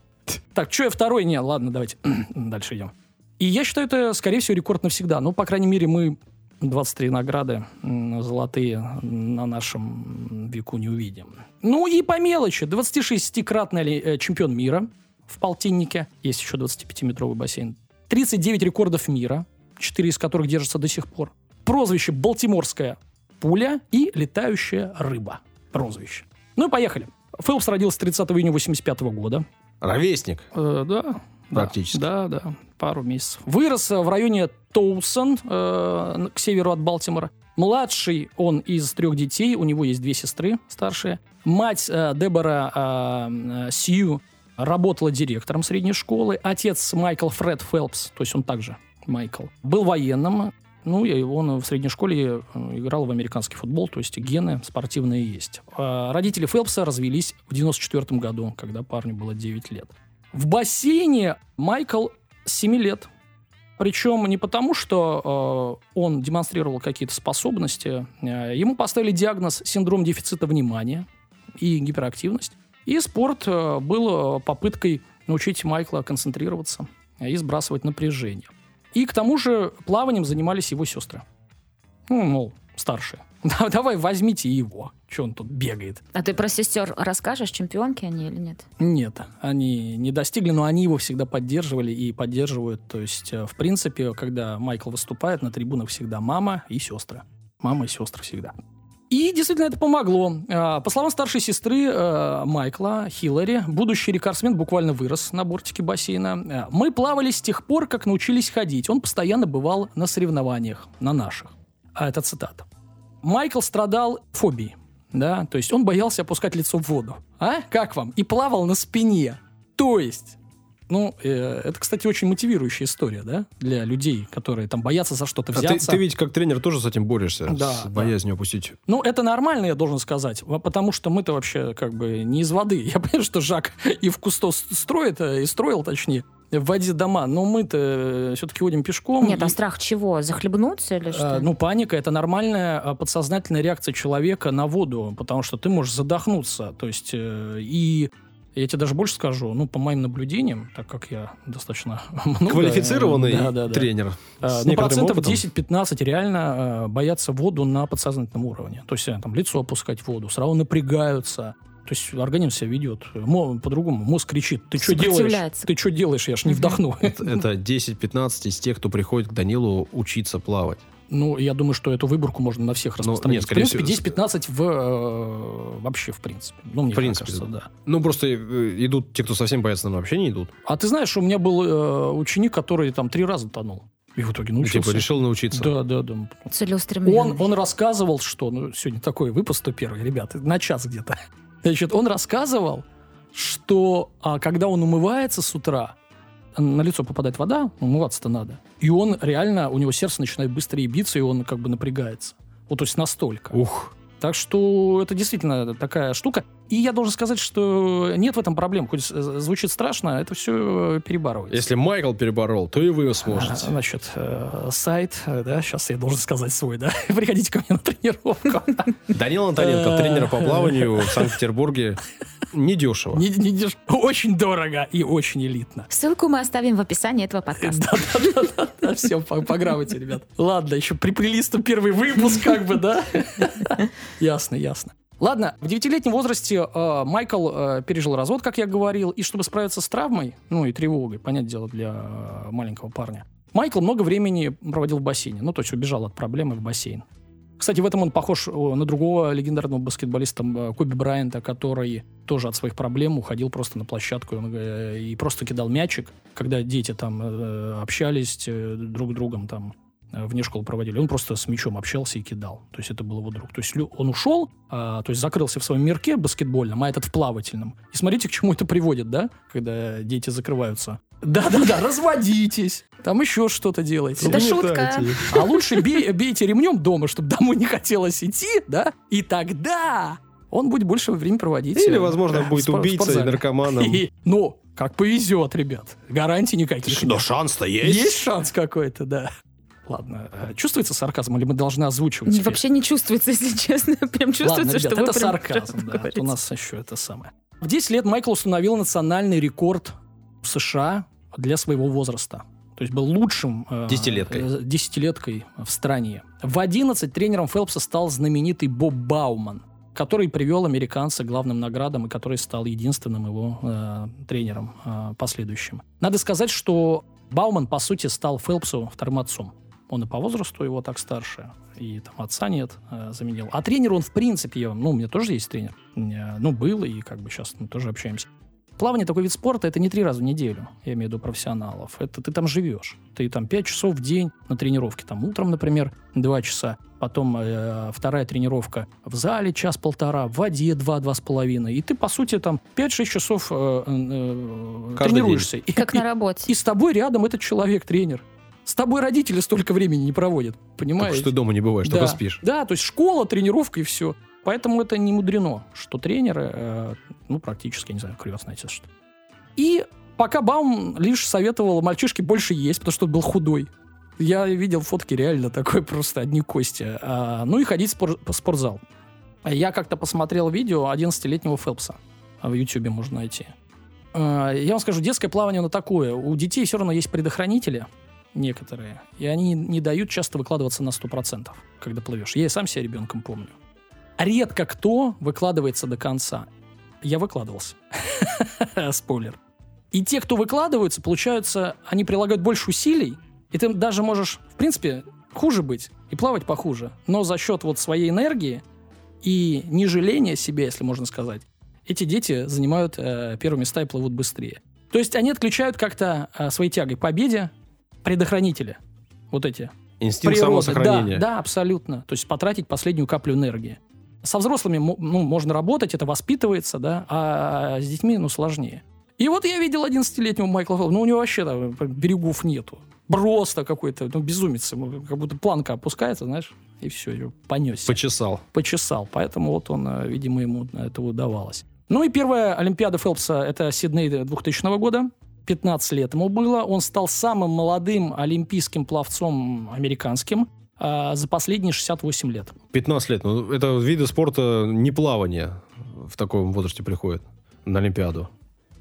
Так, что я второй? Не, ладно, давайте *clears throat* дальше идем. И я считаю, это, скорее всего, рекорд навсегда. Ну, по крайней мере, мы 23 награды золотые на нашем веку не увидим. Ну и по мелочи. 26-кратный ли- э, чемпион мира в полтиннике. Есть еще 25-метровый бассейн. 39 рекордов мира, 4 из которых держатся до сих пор. Прозвище «Балтиморская пуля» и «Летающая рыба». Прозвище. Ну и поехали. Фелпс родился 30 июня 85 года. Ровесник. Э, да. Практически. Да, да, пару месяцев. Вырос э, в районе Тоусон, э, к северу от Балтимора. Младший он из трех детей, у него есть две сестры старшие. Мать э, Дебора э, э, Сью работала директором средней школы. Отец Майкл Фред Фелпс, то есть он также Майкл, был военным. Ну, и он в средней школе э, играл в американский футбол, то есть гены спортивные есть. А Родители Фелпса развелись в 94 году, когда парню было 9 лет. В бассейне Майкл с 7 лет. Причем не потому, что э, он демонстрировал какие-то способности. Э, ему поставили диагноз синдром дефицита внимания и гиперактивность. И спорт э, был э, попыткой научить Майкла концентрироваться и сбрасывать напряжение. И к тому же плаванием занимались его сестры. Ну, мол, старшие. *laughs* Да, Давай возьмите его. Че он тут бегает? А ты про сестер расскажешь, чемпионки они или нет? Нет, они не достигли, но они его всегда поддерживали и поддерживают. То есть, э, в принципе, когда Майкл выступает, на трибунах всегда мама и сестры. Мама и сестры всегда. И действительно это помогло. А, По словам старшей сестры э, Майкла, Хиллари, будущий рекордсмен буквально вырос на бортике бассейна. Э, Мы плавали с тех пор, как научились ходить. Он постоянно бывал на соревнованиях, на наших. А это цитата. Майкл страдал фобией, да, то есть он боялся опускать лицо в воду. А? Как вам? И плавал на спине. То есть ну, э, это, кстати, очень мотивирующая история, да, для людей, которые там боятся за что-то А ты, взяться. ты ведь как тренер тоже с этим борешься, Да, с да. боязнью опустить. Ну, это нормально, я должен сказать, потому что мы-то вообще как бы не из воды. *laughs* Я понимаю, что Жак и в Кусто строит, э, и строил, точнее, в воде дома, но мы-то все-таки ходим пешком. Нет, и- а страх чего? Захлебнуться или что? А, Ну, паника это нормальная а, подсознательная реакция человека на воду, потому что ты можешь задохнуться. То есть, э, и я тебе даже больше скажу, ну, по моим наблюдениям, так как я достаточно *laughs* много... Квалифицированный Да, да, да. тренер. А, Ну, процентов опытом. 10-15 реально э, боятся воду на подсознательном уровне. То есть, э, там, лицо опускать в воду, сразу напрягаются. То есть организм себя ведет по-другому. Мозг кричит, ты что делаешь? Ты что делаешь? Я ж не вдохну. *laughs* Это 10-15 из тех, кто приходит к Данилу учиться плавать. Ну, я думаю, что эту выборку можно на всех распространить. нет, скорее в принципе, всего, 10-15 в, э, вообще, в принципе. Ну, мне В принципе, кажется, да. Ну, просто э, идут те, кто совсем боятся, наверное, вообще не идут. А ты знаешь, у меня был э, ученик, который там три раза тонул. И в итоге Ну, научился. типа, решил научиться. Да, да, да. Целеустремленный. Он, он рассказывал, что... Ну, сегодня такой выпуск-то первый, ребята, на час где-то. Значит, он рассказывал, что а, когда он умывается с утра, на лицо попадает вода, умываться-то надо. И он реально, у него сердце начинает быстрее биться, и он как бы напрягается. Вот, то есть настолько. Ух. Так что это действительно такая штука. И я должен сказать, что нет в этом проблем. Хоть звучит страшно, это все перебарывается. Если Майкл переборол, то и вы А, сможете. Значит, э, сайт, да, сейчас я должен сказать свой, да, *laughs* приходите ко мне на тренировку. *laughs* Данил Антоненко, Э. тренер по плаванию в *laughs* Санкт-Петербурге. Недешево. Не, не деш- Очень дорого и очень элитно. Ссылку мы оставим в описании этого подкаста. Да-да-да, все, по, по грамоте, ребят. Ладно, еще приприлисту первый выпуск, как бы, да? Ясно, ясно. Ладно, в девятилетнем возрасте э, Майкл э, пережил развод, как я говорил, и чтобы справиться с травмой, ну и тревогой, понятное дело, для э, маленького парня, Майкл много времени проводил в бассейне, ну то есть убежал от проблемы в бассейн. Кстати, в этом он похож о, на другого легендарного баскетболиста э, Коби Брайанта, который тоже от своих проблем уходил просто на площадку он, э, и просто кидал мячик, когда дети там э, общались э, друг с другом там э, вне школы проводили. Он просто с мячом общался и кидал. То есть это был его друг. То есть он ушел, а, то есть закрылся в своем мирке баскетбольном, а этот в плавательном. И смотрите, к чему это приводит, да? Когда дети закрываются. Да-да-да, *laughs* разводитесь. Там еще что-то делайте. Это шутка. А лучше бей- бейте ремнем дома, чтобы домой не хотелось идти, да? И тогда он будет больше времени проводить. Или, э, возможно, в будет спор- убийцей, наркоманом. И- ну, как повезет, ребят. Гарантий никаких нет. шанс-то Есть шанс какой-то, да. Ладно, э, чувствуется сарказм или мы должны озвучивать? Теперь? Вообще не чувствуется, если *laughs* честно. Прям Ладно, чувствуется, ребят, что это сарказм, да. говорите. У нас еще это самое. В 10 лет Майкл установил национальный рекорд в США для своего возраста. То есть был лучшим... э, Десятилеткой. э, десятилеткой в стране. В 11 тренером Фелпса стал знаменитый Боб Бауман, который привел американца к главным наградам и который стал единственным его э, тренером э, последующим. Надо сказать, что Бауман, по сути, стал Фелпсу вторым отцом. Он и по возрасту его так старше, и там отца нет, э, заменил. А тренер он, в принципе, я- ну, у меня тоже есть тренер. Э, Ну, был, и как бы сейчас мы тоже общаемся. Плавание такой вид спорта это не три раза в неделю, я имею в виду профессионалов. Это ты там живешь. Ты там пять часов в день на тренировке. Там утром, например, два часа. Потом э, вторая тренировка в зале час-полтора, в воде два-два с половиной. И ты, по сути, там 5-6 часов э, э, Каждый тренируешься. И, Как и- на работе. и с тобой рядом этот человек, тренер. С тобой родители столько времени не проводят, понимаешь? что ты дома не бываешь, да. только спишь. Да, то есть школа, тренировка и все. Поэтому это не мудрено, что тренеры, э, ну, практически, я не знаю, крылья, знаете, что. И пока Баум лишь советовал мальчишке больше есть, потому что он был худой. Я видел фотки реально такой просто одни кости. А, ну и ходить в спор- в спортзал. Я как-то посмотрел видео 11-летнего Фелпса. В Ютубе можно найти. А, Я вам скажу, детское плавание, оно такое. У детей все равно есть предохранители некоторые, и они не дают часто выкладываться на 100%, когда плывешь. Я и сам себя ребенком помню. Редко кто выкладывается до конца. Я выкладывался. *laughs* Спойлер. И те, кто выкладываются, получаются, они прилагают больше усилий, и ты даже можешь, в принципе, хуже быть и плавать похуже. Но за счет вот своей энергии и не жаление себя, если можно сказать, эти дети занимают э, первые места и плывут быстрее. То есть они отключают как-то э, своей тягой победе предохранители. Вот эти. Инстинкт природы. самосохранения. Да, да, абсолютно. То есть потратить последнюю каплю энергии. Со взрослыми ну, можно работать, это воспитывается, да, а с детьми, ну, сложнее. И вот я видел 11-летнего Майкла Фелпса, ну, у него вообще там берегов нету. Просто какой-то, ну, безумец, как будто планка опускается, знаешь, и все, понесся Почесал. почесал. Поэтому вот он, э, видимо, ему это удавалось. Ну и первая Олимпиада Фелпса – это Сидней 2000 года. 15 лет ему было. Он стал самым молодым олимпийским пловцом американским а, за последние 68 лет. 15 лет. Ну, это виды спорта не плавание в таком возрасте приходит на Олимпиаду.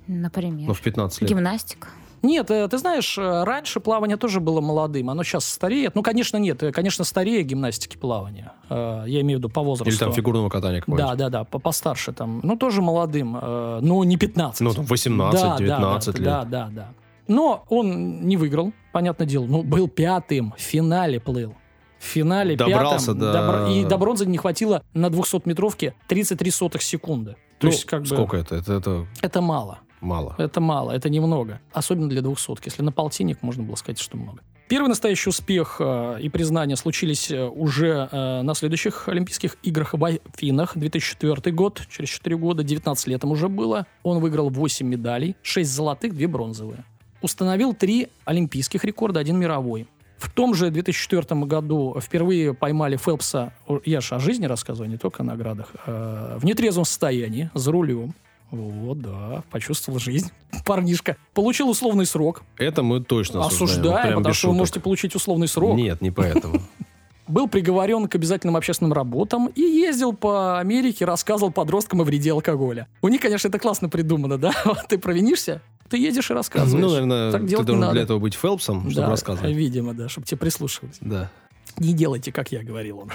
Например. Но в 15 лет. Гимнастика. Нет, э, ты знаешь, э, раньше плавание тоже было молодым, оно сейчас стареет. Ну, конечно, нет, э, конечно, старее гимнастики плавания. Я имею в виду по возрасту. Или там фигурного катания. Да, да, да, по- постарше там. Ну, тоже молодым, но не 15. Ну, там 18, Да, да, 19 да, лет. Да, да, да. Но он не выиграл, понятное дело. Ну, был пятым, в финале плыл. В финале Добрался пятым. до- добра- И до бронзы не хватило на 200-метровке 33 сотых секунды. То Ну, есть, как бы, сколько это? это? Это это мало. Мало. Это мало, это немного. Особенно для двухсотки. Если на полтинник, можно было сказать, что много. Первый настоящий успех э, и признание случились э, уже э, на следующих Олимпийских играх в Афинах. 2004 год, через 4 года, 19 лет уже было. Он выиграл 8 медалей, 6 золотых, 2 бронзовые. Установил 3 олимпийских рекорда, один мировой. В том же 2004 году впервые поймали Фелпса, я же о жизни рассказываю, не только о наградах, э, в нетрезвом состоянии, за рулем. Вот, да, почувствовал жизнь. *laughs* Парнишка. Получил условный срок. Это мы точно осуждаем. Осуждаем, потому что вы можете получить условный срок. Нет, не поэтому. *laughs* Был приговорен к обязательным общественным работам и ездил по Америке, рассказывал подросткам о вреде алкоголя. У них, конечно, это классно придумано, да? *laughs* Ты провинишься, ты едешь и рассказываешь. Ну, наверное, Так ты должен для этого быть Фелпсом, чтобы Да, рассказывать. видимо, да, чтобы тебе прислушивались. Да. Не делайте, как я говорил он.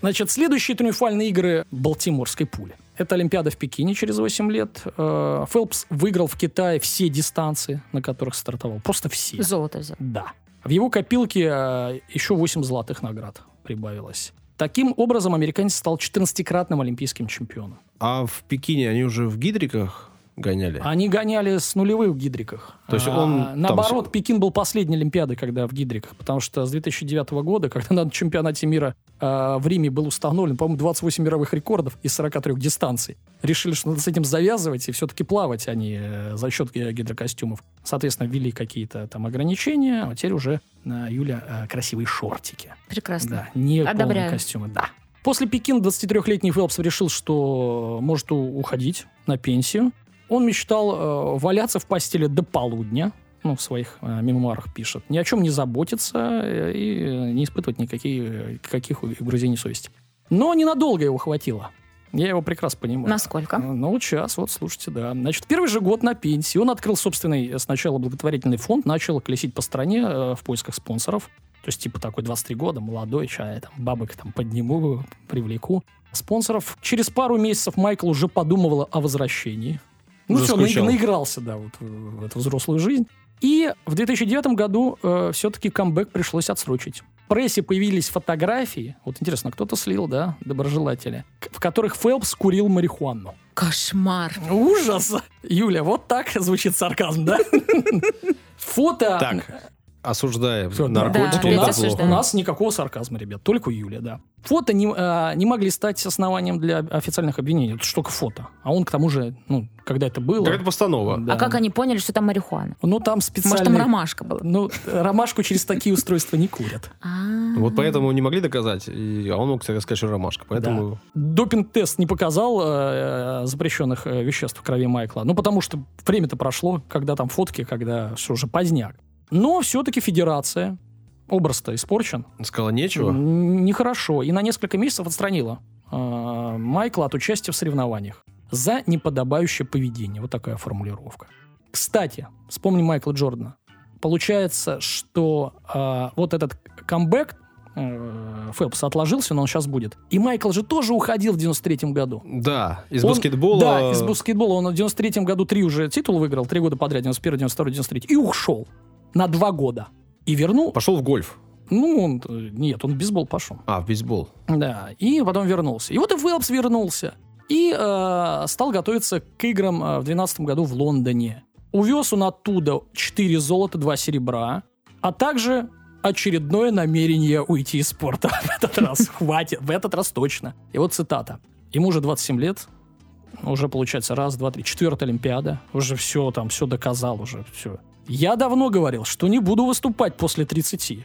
Значит, следующие триумфальные игры Балтиморской пули. Это Олимпиада в Пекине через 8 лет. Э, Фелпс выиграл в Китае все дистанции, на которых стартовал. Просто все. Золото взял. Да. В его копилке э, еще 8 золотых наград прибавилось. Таким образом, американец стал 14-кратным олимпийским чемпионом. А в Пекине они уже в гидриках гоняли? Они гоняли с нулевых в гидриках. То есть А, он там наоборот, с- Пекин был последней Олимпиадой, когда в гидриках, потому что с 2009 года, когда на чемпионате мира э, в Риме был установлен, по-моему, 28 мировых рекордов из 43 дистанций, решили, что надо с этим завязывать и все-таки плавать, а не э, за счет ги- гидрокостюмов. Соответственно, ввели какие-то там ограничения, а теперь уже на Юля э, красивые шортики. Прекрасно. Да, не полные Одобряю. костюмы, да. После Пекина 23-летний Фелпс решил, что может уходить на пенсию. Он мечтал э, валяться в постели до полудня, ну, в своих э, мемуарах пишет, ни о чем не заботиться э, и э, не испытывать никаких, э, каких угрызений совести. Но ненадолго его хватило. Я его прекрасно понимаю. Насколько? Ну, вот сейчас, вот, слушайте, да. Значит, первый же год на пенсии он открыл собственный э, сначала благотворительный фонд, начал колесить по стране э, в поисках спонсоров. То есть, типа, такой 23 года, молодой, чай, там, бабок там подниму, привлеку. Спонсоров. Через пару месяцев Майкл уже подумывал о возвращении. Ну, Уже все, наигрался, да, вот в эту взрослую жизнь. И в 2009 году э, все-таки камбэк пришлось отсрочить. В прессе появились фотографии, вот интересно, кто-то слил, да, доброжелатели, в которых Фелпс курил марихуану. Кошмар. Ужас! Юля, вот так звучит сарказм, да? *laughs* Фото... Так, осуждаем да. наркотики. Да, у, это нас, осуждаем. у нас никакого сарказма, ребят, только у Юли, да. Фото не, а, не могли стать основанием для официальных обвинений. Это только фото. А он, к тому же, ну, когда это было... Какая-то постанова. Да. А как они поняли, что там марихуана? Ну, там Может, специально... там ромашка была? Ну, ромашку через такие устройства не курят. *laughs* А. Вот поэтому не могли доказать, а он мог сказать, что ромашка. Поэтому Допинг-тест не показал э, запрещенных э, веществ в крови Майкла. Ну, потому что время-то прошло, когда там фотки, когда все уже поздняк. Но все-таки федерация, образ-то испорчен, сказала нечего. нехорошо. И на несколько месяцев отстранила э, Майкла от участия в соревнованиях за неподобающее поведение. Вот такая формулировка. Кстати, вспомни Майкла Джордана. Получается, что э, вот этот камбэк э, Фелпс отложился, но он сейчас будет. И Майкл же тоже уходил в 93-м году. Да, из Он- баскетбола. Да, из баскетбола. Он в 93-м году три уже титул выиграл, три года подряд, 91, 92, 93. И ушел на два года. И вернул, Пошел в гольф. Ну, он, э, нет, он в бейсбол пошел. А, в бейсбол. Да, и потом вернулся. И вот и Фелпс вернулся. И э, стал готовиться к играм э, в 2012 году в Лондоне. Увез он оттуда 4 золота, 2 серебра, а также очередное намерение уйти из спорта. *laughs* В этот раз хватит, в этот раз точно. И вот цитата. Ему уже 27 лет, уже получается раз, два, три, четвертая Олимпиада, уже все там, все доказал уже, все. Я давно говорил, что не буду выступать после 30.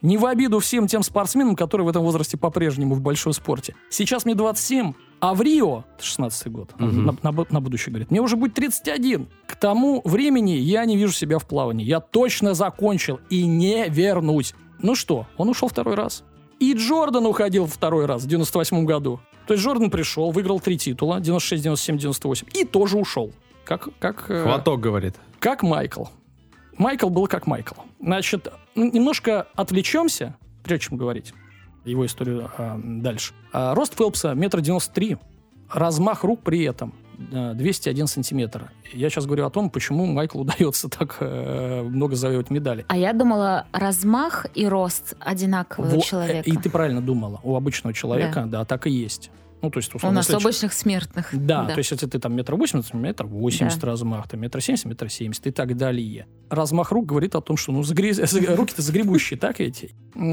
Не в обиду всем тем спортсменам, которые в этом возрасте по-прежнему в большом спорте. Сейчас мне 27, а в Рио, 16 год, Мгм. на, на на будущее говорит, мне уже будет 31. К тому времени я не вижу себя в плавании. Я точно закончил и не вернусь. Ну что, он ушел второй раз. И Джордан уходил второй раз в 98 году. То есть Джордан пришел, выиграл три титула, 96, 97, 98, и тоже ушел. Как, как, э, Хваток, говорит. как Майкл. Майкл был как Майкл. Значит, н- немножко отвлечемся, прежде чем говорить его историю а, дальше. А, рост Фелпса метр девяносто три, размах рук при этом а, 201 сантиметр. Я сейчас говорю о том, почему Майклу *laughs* удается так э, много завоевать медалей. А я думала, размах и рост одинаковый у Во- человека. И ты правильно думала, у обычного человека, да, так и есть. Ну, то есть, У условно, нас если у обычных смертных. Да, то есть если ты там метр восемьдесят, метр восемьдесят Да. размах, там метр семьдесят, метр семьдесят и так далее. Размах рук говорит о том, что ну загре- за- *laughs* руки-то загребущие, так эти.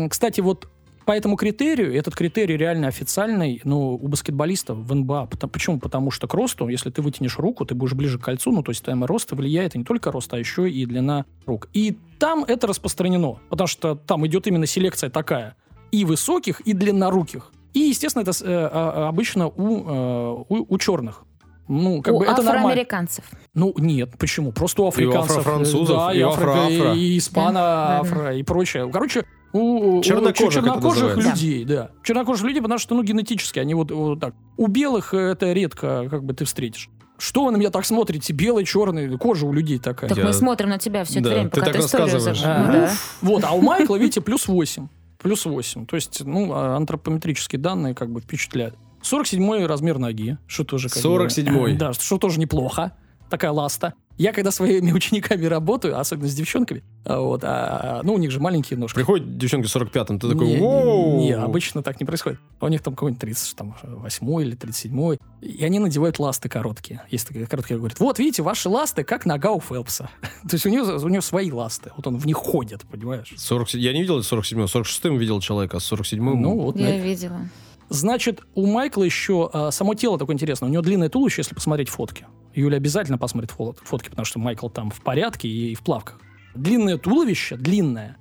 Кстати, вот по этому критерию, этот критерий реально официальный, ну, у баскетболистов в НБА. Почему? Потому что к росту, если ты вытянешь руку, ты будешь ближе к кольцу, ну, то есть там рост влияет не только рост, а еще и длина рук. И там это распространено, потому что там идет именно селекция такая. И высоких, и длинноруких. И, естественно, это э, а- а обычно у, э, у, у черных. Ну, как у бы это нормально. афроамериканцев. Ну, нет, почему? Просто у африканцев. афро-французов, да, и у афро- афро-афро. И испано, Да, афро, и прочее. Короче, у, у- Чернокожих у чернокожих людей, да. Чернокожих людей, потому что, ну, генетически, они вот, вот так. У белых э, это редко, как бы, ты встретишь. Что вы на меня так смотрите? Белый, черный, кожа у людей такая. Так Я- мы смотрим на тебя все это Да, время, ты пока так ты историю рассказываешь. заж- А, Ну да. Вот, а у Майкла, видите, плюс 8. Плюс 8. То есть, ну, а, антропометрические данные как бы впечатляют. 47 размер ноги, что тоже как бы- 47-й. Да, что тоже неплохо. Такая ласта. Я когда своими *laughs* учениками работаю, особенно с девчонками, а, вот, а, ну, у них же маленькие ножки. Приходит девчонка с 45-м, ты такой, Не, не, «Воу!» не, обычно так не происходит. У них там какой-нибудь 38 или 37 и они надевают ласты короткие. Есть такие короткие, говорят, вот, видите, ваши ласты как нога у Фелпса. *laughs* То есть у него, у него свои ласты. Вот он в них ходит, понимаешь? 47 Я не видел 47-м, 46-м видел человека, а с 47-м... Ну, вот. Я на- видела. Значит, у Майкла еще а, само тело такое интересное. У него длинное туловище, если посмотреть фотки. Юля обязательно посмотрит фо- фотки, потому что Майкл там в порядке и в плавках. Длинное туловище, длинное.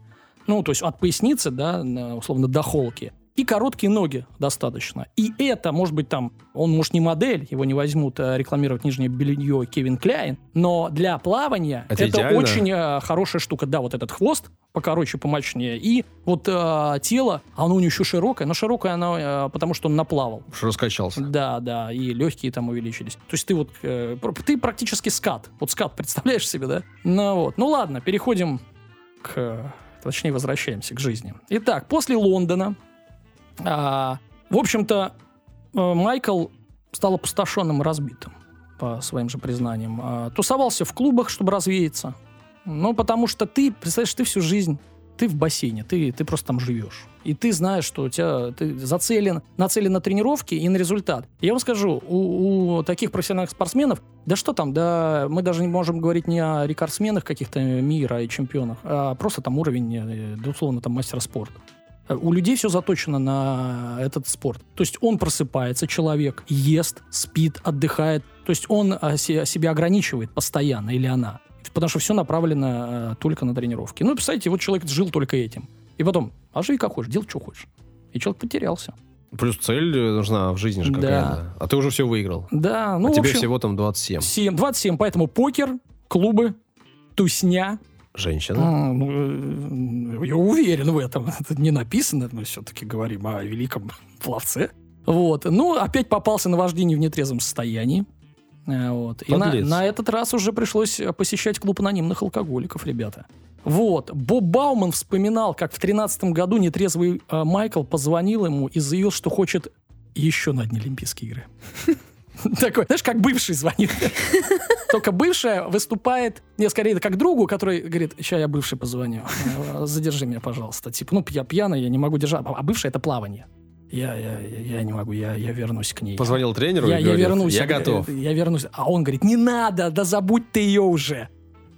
Ну, то есть от поясницы, да, условно, до холки. И короткие ноги достаточно. И это, может быть, там, он, может, не модель, его не возьмут а, рекламировать нижнее белье Кевин Кляйн, но для плавания Это это, идеально. очень а, хорошая штука. Да, вот этот хвост покороче, помощнее, и вот а, тело, оно у него еще широкое, но широкое оно, а, потому что он наплавал. Уж раскачался. Да, да, и легкие там увеличились. То есть ты вот, э, ты практически скат. Вот скат, представляешь себе, да? Ну вот, ну ладно, переходим к, э, точнее, возвращаемся к жизни. Итак, после Лондона, а, в общем-то, э, Майкл стал опустошенным и разбитым, по своим же признаниям. А, тусовался в клубах, чтобы развеяться. Ну, потому что ты, представляешь, ты всю жизнь ты в бассейне, ты, ты просто там живешь. И ты знаешь, что у тебя ты зацелен, нацелен на тренировки и на результат. Я вам скажу, у, у таких профессиональных спортсменов, да что там, да мы даже не можем говорить не о рекордсменах каких-то мира и чемпионах, а просто там уровень, э, да, условно, там мастера спорта. Э, У людей все заточено на этот спорт. То есть он просыпается, человек, ест, спит, отдыхает. То есть он а, се- себя ограничивает постоянно, или она. Потому что все направлено э, только на тренировки. Ну, представьте, вот человек жил только этим. И потом, а живи как хочешь, делай, что хочешь. И человек потерялся. Плюс цель нужна в жизни же Да. какая-то. А ты уже все выиграл. Да, ну, а тебе общем, всего там 27. 7, 27, поэтому покер, клубы, тусня. Женщина. А, ну, э, я уверен в этом. Это не написано, мы все-таки говорим о великом пловце. Вот. Ну, опять попался на вождении в нетрезвом состоянии. Э, Вот. И на, на этот раз уже пришлось э, посещать клуб анонимных алкоголиков, ребята. Вот. Боб Бауман вспоминал, как в 13 году нетрезвый э, Майкл позвонил ему и заявил, что хочет еще на одни Олимпийские игры. *laughs* Такой, знаешь, как бывший звонит. *laughs* Только бывшая выступает, не, скорее, как другу, который говорит, сейчас я бывший позвоню, э, задержи меня, пожалуйста. Типа, ну, я пьяный, я не могу держать. А бывшая — это плавание. Я, я, я не могу, я, я вернусь к ней. Позвонил тренеру я, и я говорит, вернусь. я готов. Я вернусь. А он говорит, не надо, да забудь ты ее уже.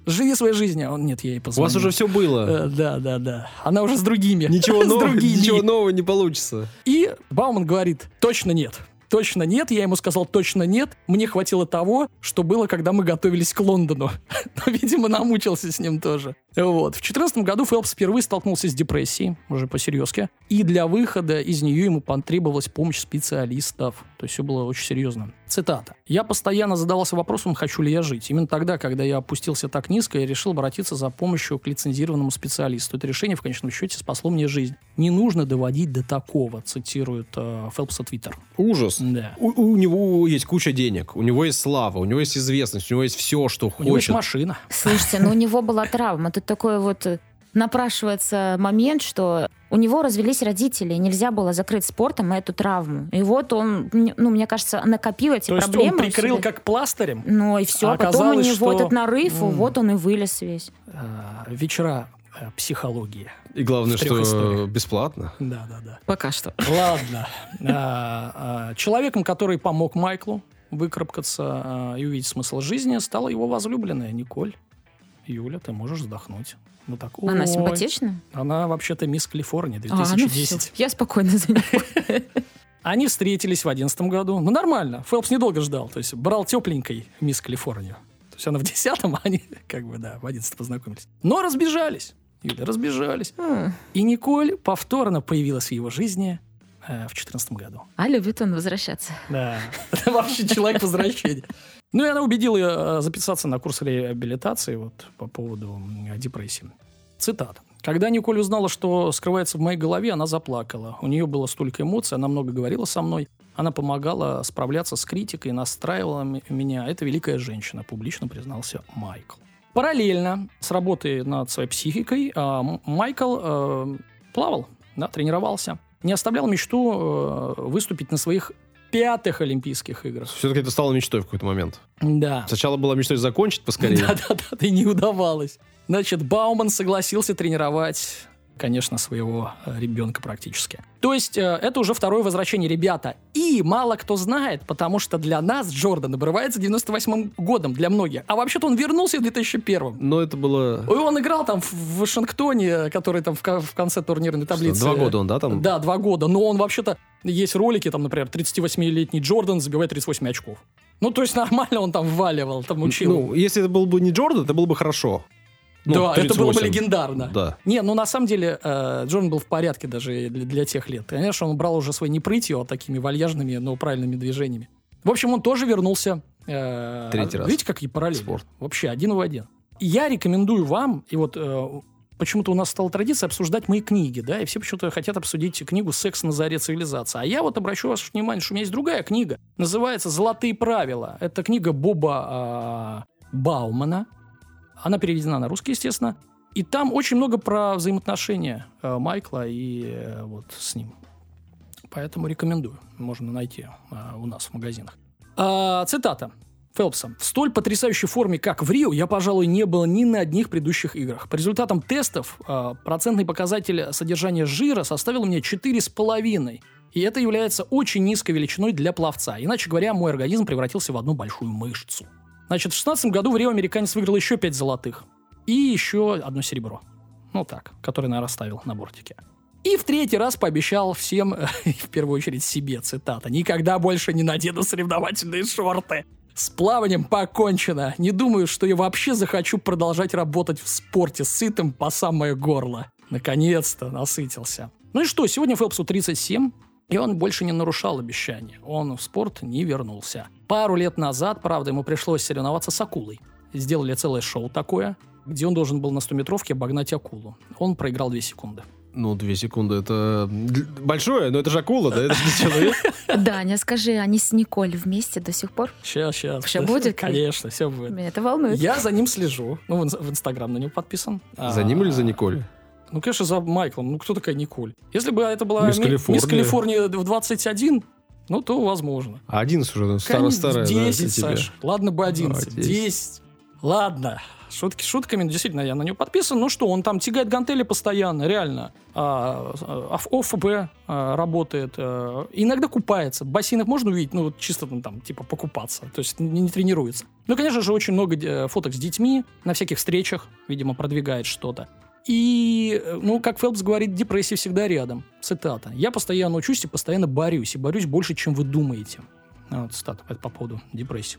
Живи своей жизнью. А он, нет, я ей У позвоню. вас уже все было. Э, Да, да, да. Она уже с другими. Ничего *laughs* С нового, другими. ничего нового не получится. И Бауман говорит, точно нет. Точно нет, я ему сказал точно нет. Мне хватило того, что было, когда мы готовились к Лондону. *laughs* Но, видимо, намучился с ним тоже. Вот. В 2014 году Фелпс впервые столкнулся с депрессией, уже по-серьезки. И для выхода из нее ему потребовалась помощь специалистов. То есть все было очень серьезно. Цитата. «Я постоянно задавался вопросом, хочу ли я жить. Именно тогда, когда я опустился так низко, я решил обратиться за помощью к лицензированному специалисту. Это решение, в конечном счете, спасло мне жизнь. Не нужно доводить до такого», цитирует э, Фелпса Твиттер. Ужас. Да. У, у него есть куча денег, у него есть слава, у него есть известность, у него есть все, что У него есть хочет. машина. Слушайте, ну у него была травма. Тут такой вот э, напрашивается момент, что у него развелись родители, и нельзя было закрыть спортом эту травму. И вот он, ну, мне кажется, накопил эти То есть проблемы. он у прикрыл себя. как пластырем Ну и все, А потом у оказалось, него что- этот нарыв, М. вот он и вылез весь. э, вечера э, психологии. И главное, что историях. бесплатно. Да, да, да. Пока что. Ладно. А, а, Человеком, который помог Майклу выкарабкаться а, и увидеть смысл жизни, стала его возлюбленная Николь. Юля, ты можешь вздохнуть. Ну так, Она ой. симпатична? Она вообще-то мисс Калифорния А, ну 2010. я спокойно за него. *laughs* Они встретились в одиннадцатом году. Ну, нормально. Фелпс недолго ждал. То есть брал тепленькой мисс Калифорнию. То есть она в десятом, *laughs* а они, как бы, да, в одиннадцатом познакомились. Но разбежались. Юля, разбежались. М. И Николь повторно появилась в его жизни э, в четырнадцатом году. А любит он возвращаться. Да, это *laughs* вообще человек возвращения. Ну и она убедила ее э, записаться на курс реабилитации вот по поводу депрессии. Цитата. Когда Николь узнала, что скрывается в моей голове, она заплакала. У нее было столько эмоций, она много говорила со мной. Она помогала справляться с критикой, настраивала меня. Это великая женщина, публично признался Майкл. Параллельно с работой над своей психикой а, Майкл э, плавал, да, тренировался. Не оставлял мечту э, выступить на своих пятых Олимпийских играх. Все-таки это стало мечтой в какой-то момент. Да. Сначала была мечтой закончить поскорее. *laughs* Да-да-да, и не удавалось. Значит, Бауман согласился тренировать, конечно, своего э, ребенка практически. То есть, э, это уже второе возвращение, ребята. И мало кто знает, потому что для нас Джордан обрывается 98-м годом, для многих. А вообще-то он вернулся в 2001 Но это было... И он играл там в Вашингтоне, который там в в конце турнирной таблицы. Два года он, да, там? Да, два года. Но он вообще-то... Есть ролики, там, например, 38-летний Джордан забивает 38 очков. Ну, то есть нормально он там вваливал, там учил. Ну, если это был бы не Джордан, это было бы хорошо. Ну, да, это было бы 38. легендарно. Да. Не, ну на самом деле э, Джордан был в порядке даже для, для тех лет. Конечно, он брал уже свои не прытью, а такими вальяжными, но правильными движениями. В общем, он тоже вернулся. э, Третий раз. Видите, какие параллели? Спорт. Вообще, один в один. Я рекомендую вам, и вот э, почему-то у нас стала традиция обсуждать мои книги, да, и все почему-то хотят обсудить книгу «Секс на заре цивилизации». А я вот обращу ваше внимание, что у меня есть другая книга, называется «Золотые правила». Это книга Боба э, Баумана. Она переведена на русский, естественно. И там очень много про взаимоотношения э, Майкла и э, вот с ним. Поэтому рекомендую. Можно найти э, у нас в магазинах. А, цитата. Фелпса. В столь потрясающей форме, как в Рио, я, пожалуй, не был ни на одних предыдущих играх. По результатам тестов э, процентный показатель содержания жира составил у меня 4,5. И это является очень низкой величиной для пловца. Иначе говоря, мой организм превратился в одну большую мышцу. Значит, в 16 году в Рио американец выиграл еще 5 золотых. И еще одно серебро. Ну так, которое, наверное, оставил на бортике. И в третий раз пообещал всем, *laughs* в первую очередь себе, цитата, «Никогда больше не надену соревновательные шорты. С плаванием покончено. Не думаю, что я вообще захочу продолжать работать в спорте сытым по самое горло». Наконец-то насытился. Ну и что, сегодня Фелпсу 37, и он больше не нарушал обещания. Он в спорт не вернулся. Пару лет назад, правда, ему пришлось соревноваться с акулой. Сделали целое шоу такое, где он должен был на 100-метровке обогнать акулу. Он проиграл 2 секунды. Ну, две секунды, это большое, но это же акула, да? Это же не человек. *laughs* Даня, скажи, они с Николь вместе до сих пор? Сейчас, *laughs* сейчас. Всё будет? Конечно, все будет. Меня это волнует. Я за ним слежу. Ну, в инс- в Инстаграм на него подписан. За А, ним или за Николь? Ну, конечно, за Майклом. Ну, кто такая Николь? Если бы это была Мисс ми- Калифорния. Мисс Калифорния в 21, ну, то возможно. А 11 уже старо старая, 10, да? Саш. Ладно бы 11. А, 10. 10. Ладно. Шутки шутками, но действительно, я на него подписан. Ну что, он там тягает гантели постоянно, реально. А, а, в ОФБ а, работает. а, иногда купается. В бассейнах можно увидеть, ну, вот чисто там, там, типа, покупаться. То есть не, не тренируется. Ну, конечно же, очень много э, фоток с детьми на всяких встречах. Видимо, продвигает что-то. И, э, ну, как Фелпс говорит, депрессия всегда рядом. Цитата. «Я постоянно учусь и постоянно борюсь. И борюсь больше, чем вы думаете». А, Вот цитата по по поводу депрессии.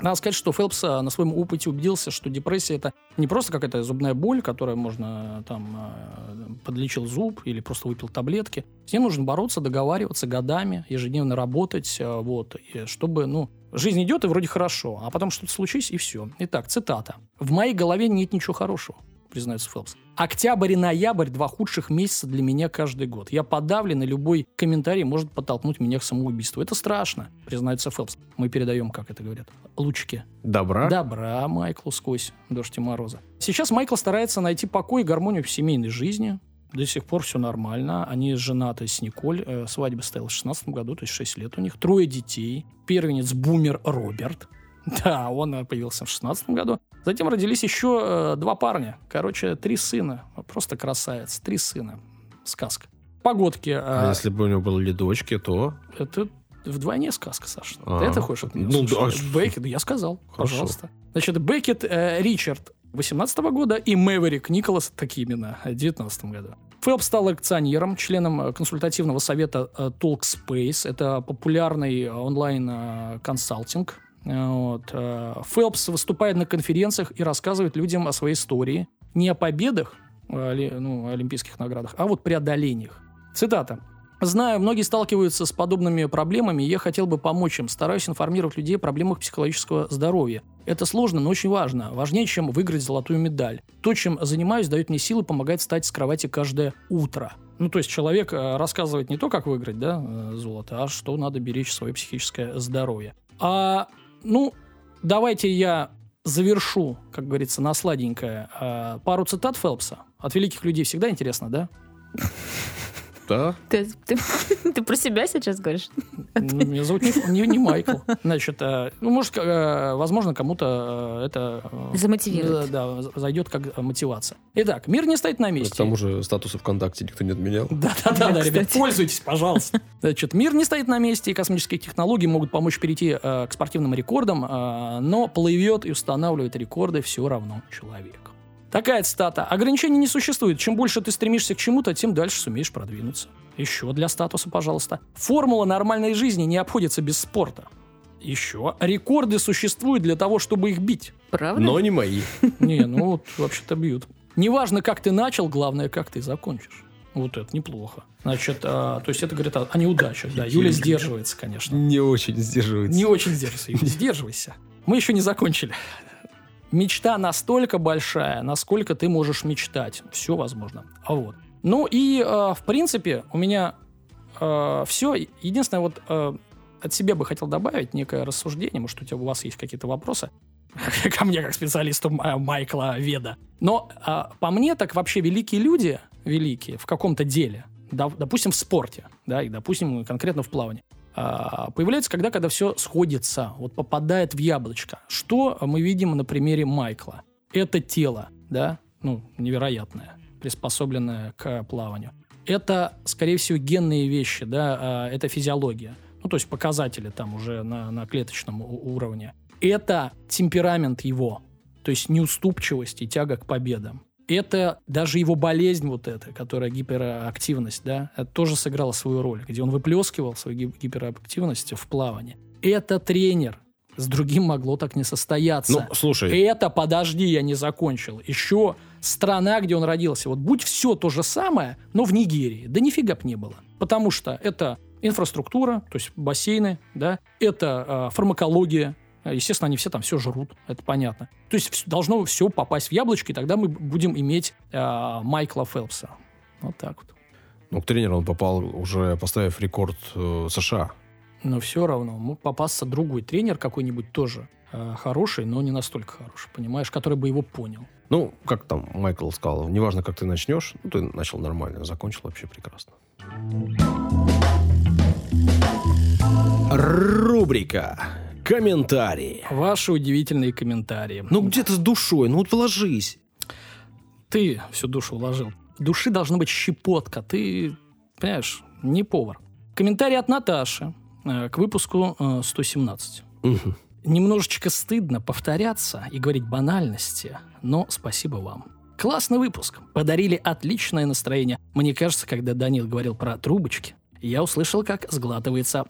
Надо сказать, что Фелпс а, на своем опыте убедился, что депрессия это не просто какая-то зубная боль, которая можно там а, подлечил зуб или просто выпил таблетки. С ней нужно бороться, договариваться годами, ежедневно работать, а, вот, чтобы, ну, жизнь идет и вроде хорошо, а потом что-то случись и все. Итак, цитата. «В моей голове нет ничего хорошего», признается Фелпс. Октябрь и ноябрь – два худших месяца для меня каждый год. Я подавлен, и любой комментарий может подтолкнуть меня к самоубийству. Это страшно, признается Фелпс. Мы передаем, как это говорят, лучики. Добра? Добра Майклу сквозь дождь и мороза. Сейчас Майкл старается найти покой и гармонию в семейной жизни. До сих пор все нормально. Они женаты с Николь. Э, Свадьба состоялась в 16 году, то есть 6 лет у них. Трое детей. Первенец Бумер Роберт. *laughs* Да, он э, появился в 16 году. Затем родились еще э, два парня. Короче, три сына. Просто красавец. Три сына. Сказка. Погодки. А э, если бы у него были дочки, то... это вдвойне сказка, Саша. А. Ты это хочешь от меня Ну, да. Беккет, да я сказал, Хорошо. пожалуйста. Значит, Беккет э, Ричард 18 года и Мэверик Николас, такие имена, в 19 году. Фелпс стал акционером, членом э, консультативного совета э, Talkspace. Это популярный э, онлайн-консалтинг. Вот. э, Фелпс выступает на конференциях и рассказывает людям о своей истории. Не о победах, э, ну, олимпийских наградах, а вот преодолениях. Цитата. Знаю, многие сталкиваются с подобными проблемами, и я хотел бы помочь им. Стараюсь информировать людей о проблемах психологического здоровья. Это сложно, но очень важно. Важнее, чем выиграть золотую медаль. То, чем занимаюсь, дает мне силы, помогает встать с кровати каждое утро. Ну, то есть человек э, рассказывает не то, как выиграть да, золото, а что надо беречь свое психическое здоровье. А, ну, давайте я завершу, как говорится, на сладенькое э, пару цитат Фелпса. От великих людей всегда интересно, да? Да? Ты, ты- *laughs* ты про себя сейчас говоришь? Ну, Меня зовут не, не- не Майкл. Значит, э, ну, может, э, возможно, кому-то э, это... э, Замотивирует. Да, да, зайдет как мотивация. Итак, мир не стоит на месте. К тому же статусы ВКонтакте никто не отменял. Да-да-да, Да, ребят, пользуйтесь, пожалуйста. Значит, мир не стоит на месте, и космические технологии могут помочь перейти э, к спортивным рекордам, э, но плывет и устанавливает рекорды все равно человек. Такая цитата. Ограничений не существует. Чем больше ты стремишься к чему-то, тем дальше сумеешь продвинуться. Еще для статуса, пожалуйста. Формула нормальной жизни не обходится без спорта. Еще. Рекорды существуют для того, чтобы их бить. Правда? Но не мои. *laughs* Не, ну вот вообще-то бьют. Неважно, как ты начал, главное, как ты закончишь. Вот это неплохо. Значит, а, то есть это говорит о, о неудачах. Да, Юля сдерживается, конечно. Не очень сдерживается. Не очень сдерживайся, Юля, сдерживайся. Мы еще не закончили. Мечта настолько большая, насколько ты можешь мечтать. Все возможно. А вот. Ну и, э, в принципе, у меня все. Единственное, вот э, от себя бы хотел добавить некое рассуждение. Может, у тебя у вас есть какие-то вопросы *laughs* ко мне, как специалисту М- Майкла Веда. Но а, по мне, так вообще великие люди, великие в каком-то деле, допустим, в спорте, да, и, допустим, конкретно в плавании, а, появляются когда, когда все сходится, вот попадает в яблочко. Что мы видим на примере Майкла? Это тело, да, ну, невероятное, приспособленное к плаванию. Это, скорее всего, генные вещи, да, а, это физиология. Ну, то есть показатели там уже на, на клеточном уровне. Это темперамент его, то есть неуступчивость и тяга к победам. Это даже его болезнь вот эта, которая гиперактивность, да, тоже сыграла свою роль, где он выплескивал свою ги- гиперактивность в плавании. Это тренер. С другим могло так не состояться. Ну, слушай, Это, подожди, я не закончил. Еще страна, где он родился. Вот будь все то же самое, но в Нигерии. Да нифига б не было. Потому что это инфраструктура, то есть бассейны, да, это э, фармакология. Э, Естественно, они все там все жрут, это понятно. То есть должно все попасть в яблочки, и тогда мы будем иметь э, Майкла Фелпса. Вот так вот. ну, к тренеру он попал уже, поставив рекорд э, США. Но все равно мог попасться другой тренер какой-нибудь тоже э, хороший, но не настолько хороший, понимаешь, который бы его понял. Ну, как там Майкл сказал, неважно, как ты начнешь, ну, ты начал нормально, закончил вообще прекрасно. Рубрика «Комментарии». Ваши удивительные комментарии. Ну где ты с душой? Ну вот вложись. Ты всю душу вложил. Души должна быть щепотка. Ты, понимаешь, не повар. Комментарий от Наташи э, к выпуску э, 117. Мгм. Немножечко стыдно повторяться и говорить банальности, но спасибо вам. Классный выпуск. Подарили отличное настроение. Мне кажется, когда Данил говорил про трубочки, я услышал, как сглатывается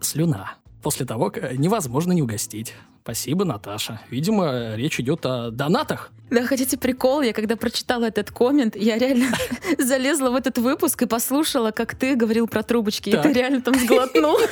слюна. После того, как невозможно не угостить. Спасибо, Наташа. Видимо, речь идет о донатах. Да, хотите прикол? Я когда прочитала этот коммент, я реально *laughs* залезла в этот выпуск и послушала, как ты говорил про трубочки, и ты реально там сглотнул. *laughs*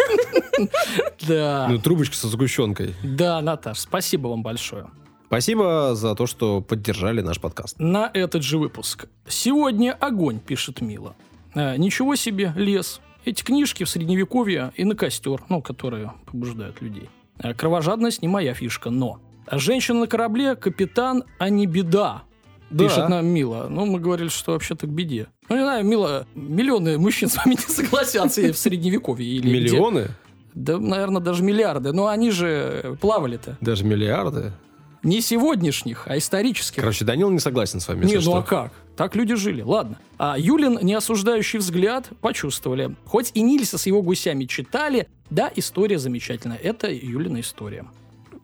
Да. Ну, трубочка со сгущенкой. Да, Наташ, спасибо вам большое. Спасибо за то, что поддержали наш подкаст. на этот же выпуск. Сегодня огонь, пишет Мила. А, ничего себе, лес. Эти книжки в средневековье и на костер, ну, которые побуждают людей. А, кровожадность не моя фишка, но... Женщина на корабле, капитан, а не беда. Да. Пишет нам Мила. Ну, мы говорили, что вообще-то к беде. Ну, не знаю, Мила, миллионы мужчин с вами *laughs* не согласятся в средневековье. Или где. Миллионы? Да, наверное, даже миллиарды. Но они же плавали-то. Даже миллиарды? Не сегодняшних, а исторических. Короче, Данил не согласен с вами. Не, ну что. а как? Так люди жили. Ладно. А Юлин неосуждающий взгляд почувствовали. Хоть и Нильса с его гусями читали, да, история замечательная. Это Юлина история.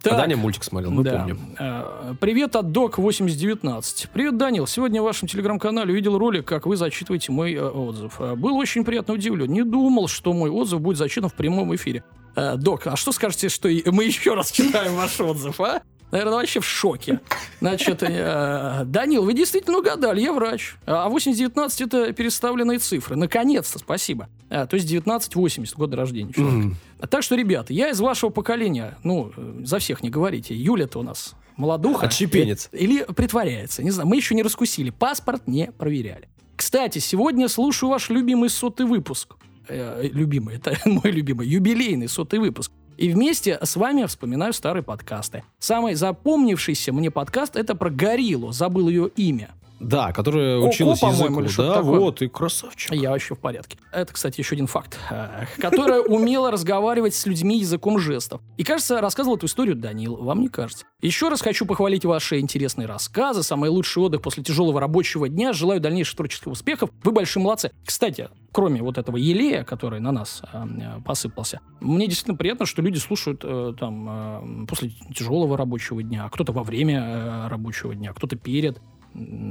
А Даня мультик смотрел, мы да. помним. Э, Привет от Док 8019. Привет, Данил. Сегодня в вашем телеграм-канале увидел ролик, как вы зачитываете мой э, отзыв. Э, Был очень приятно удивлен. Не думал, что мой отзыв будет зачитан в прямом эфире. Э, Док, а что скажете, что мы еще раз читаем ваш отзыв, а? Наверное, вообще в шоке. Значит, э, Данил, вы действительно угадали, я врач. А 8019 это переставленные цифры. Наконец-то, спасибо. А, то есть 1980, год рождения человека. А Так что, ребята, я из вашего поколения, ну, за всех не говорите. Юля-то у нас молодуха. Отщепенец. Или притворяется. Не знаю, мы еще не раскусили. Паспорт не проверяли. Кстати, сегодня слушаю ваш любимый сотый выпуск. Э, любимый, это *laughs* мой любимый, юбилейный сотый выпуск. И вместе с вами вспоминаю старые подкасты. Самый запомнившийся мне подкаст это про гориллу. Забыл ее имя. Да, которая Коко, училась языку. Да, такое. вот, и красавчик. Я вообще в порядке. Это, кстати, еще один факт. э, Которая умела разговаривать с людьми языком жестов. И, кажется, рассказывал эту историю Данил. Вам не кажется? Еще раз хочу похвалить ваши интересные рассказы. Самый лучший отдых после тяжелого рабочего дня. Желаю дальнейших творческих успехов. Вы большие молодцы. Кстати, кроме вот этого елея, который на нас э, э, посыпался, мне действительно приятно, что люди слушают э, там э, после тяжелого рабочего дня, а кто-то во время э, рабочего дня, кто-то перед.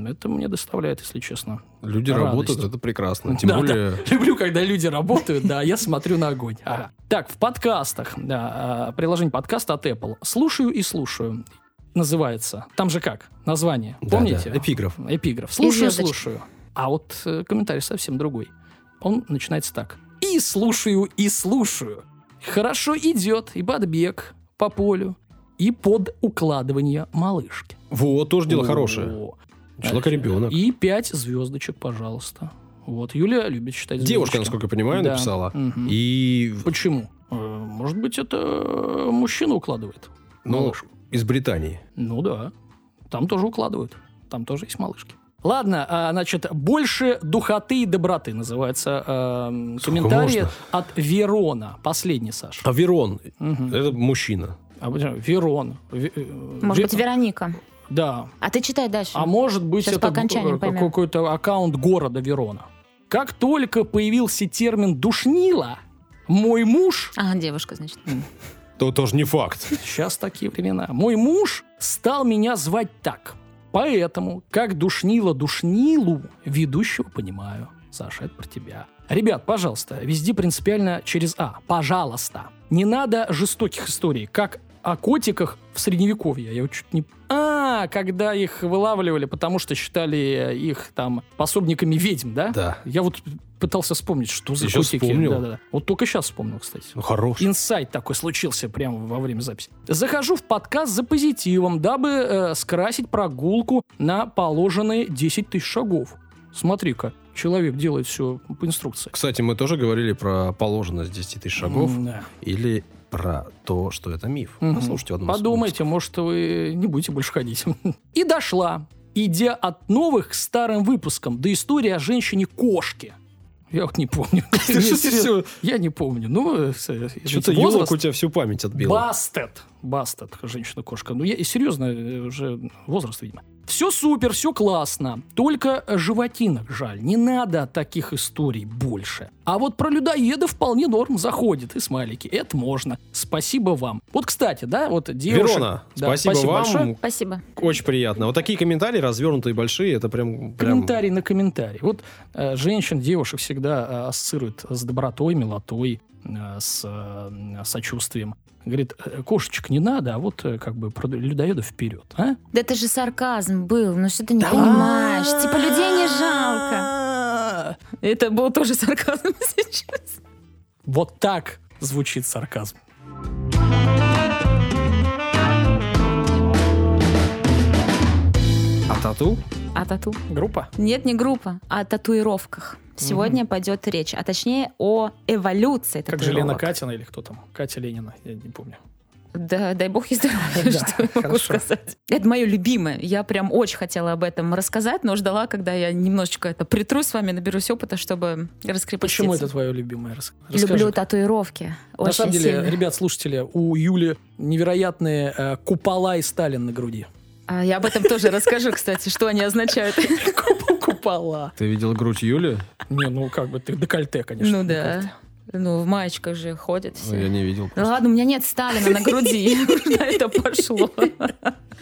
Это мне доставляет, если честно, Люди Радость. работают, это прекрасно. Тем Да, более... *laughs* Люблю, когда люди работают, да, я смотрю на огонь. Ага. Так, в подкастах, да, а, приложение подкаста от Apple. Слушаю и слушаю. Называется. Там же как? Название. Да, Помните? да, эпиграф. Эпиграф. Слушаю, слушаю. А вот э, комментарий совсем другой. Он начинается так. И слушаю, и слушаю. Хорошо идет и подбег по полю, и под укладывание малышки. Вот, тоже дело хорошее. О. Человек-ребенок. И пять звездочек, пожалуйста. Вот, Юля любит читать Девушка, звездочки. насколько я понимаю, Да. написала. Мгм. И Почему? Э, Может быть, это э, мужчина укладывает Ну, малышку? из Британии. Ну да. Там тоже укладывают. Там тоже есть малышки. Ладно, а, значит, больше духоты и доброты называется э, комментарий можно? от Верона. Последний, Саша. А Верон, Мгм. это мужчина. А, почему? Верон. Ве- э, Может Ве- быть, Вероника. Да. А ты читай дальше. А может быть, Сейчас это э, какой-то аккаунт города Верона. Как только появился термин «душнила», мой муж А, девушка, значит. То тоже не факт. Сейчас такие времена. Мой муж стал меня звать так. Поэтому, как душнила душнилу, ведущего понимаю. Саша, это про тебя. Ребят, пожалуйста, везде принципиально через А. Пожалуйста. Не надо жестоких историй, как о котиках в средневековье. Я вот чуть не... А, когда их вылавливали, потому что считали их там пособниками ведьм, да? Да. Я вот пытался вспомнить, что за Ты щас котики. вспомнил? Да-да-да. Вот только сейчас вспомнил, кстати. Ну, хорош. Инсайт такой случился прямо во время записи. Захожу в подкаст за позитивом, дабы э, скрасить прогулку на положенные 10 тысяч шагов. Смотри-ка, человек делает все по инструкции. Кстати, мы тоже говорили про положенность 10 тысяч шагов. Да. Или про то, что это миф. Мгм. Послушайте из Подумайте, может, вы не будете больше ходить. И дошла, идя от новых к старым выпускам, до истории о женщине-кошке. Я вот не помню. *laughs* Ты что Я не помню. Ну, э, э, Что-то елок у тебя всю память отбила. Бастет. Бастет, женщина-кошка. Ну, я серьезно, э, уже возраст, видимо. Все супер, все классно. Только животинок жаль. Не надо таких историй больше. А вот про людоеда вполне норм заходит. И смайлики. Это можно. Спасибо вам. Вот, кстати, да, вот девушек... Верона, Да, спасибо, вам. большое. Спасибо. Очень приятно. Вот такие комментарии, развернутые, большие, это прям... прям... Комментарий на комментарий. Вот э, женщин, девушек всегда э, ассоциируют с добротой, милотой, э, с э, сочувствием. Говорит, «Э, кошечек не надо, а вот э, как бы про людоеда вперед. А? Да это же сарказм был, ну что ты не понимаешь? Типа людей не жалко. жалко. *laughs* Это был тоже сарказм *laughs* сейчас. Вот так звучит сарказм. А тату? А тату? Группа? Нет, не группа, а о татуировках. Сегодня пойдет речь, а точнее о эволюции Как татуировок. же Лена Катина или кто там? Катя Ленина, я не помню. Да, дай бог ей здоровья, *laughs* Да, что я могу хорошо. сказать. Это мое любимое. Я прям очень хотела об этом рассказать, но ждала, когда я немножечко это притру с вами, наберусь опыта, чтобы раскрепоститься. Почему это твое любимое? Расскажи. Люблю татуировки. На самом деле, сильно. ребят, слушатели, у Юли невероятные э, купола и Сталин на груди. А я об этом тоже расскажу, кстати, что они означают. *laughs* Купола. Ты видел грудь Юли? Не, ну как бы ты декольте, конечно. Ну да. Ну, в маечках же ходят Ну, Я все. не видел. Ну ладно, у меня нет Сталина на груди. *laughs* Куда это пошло?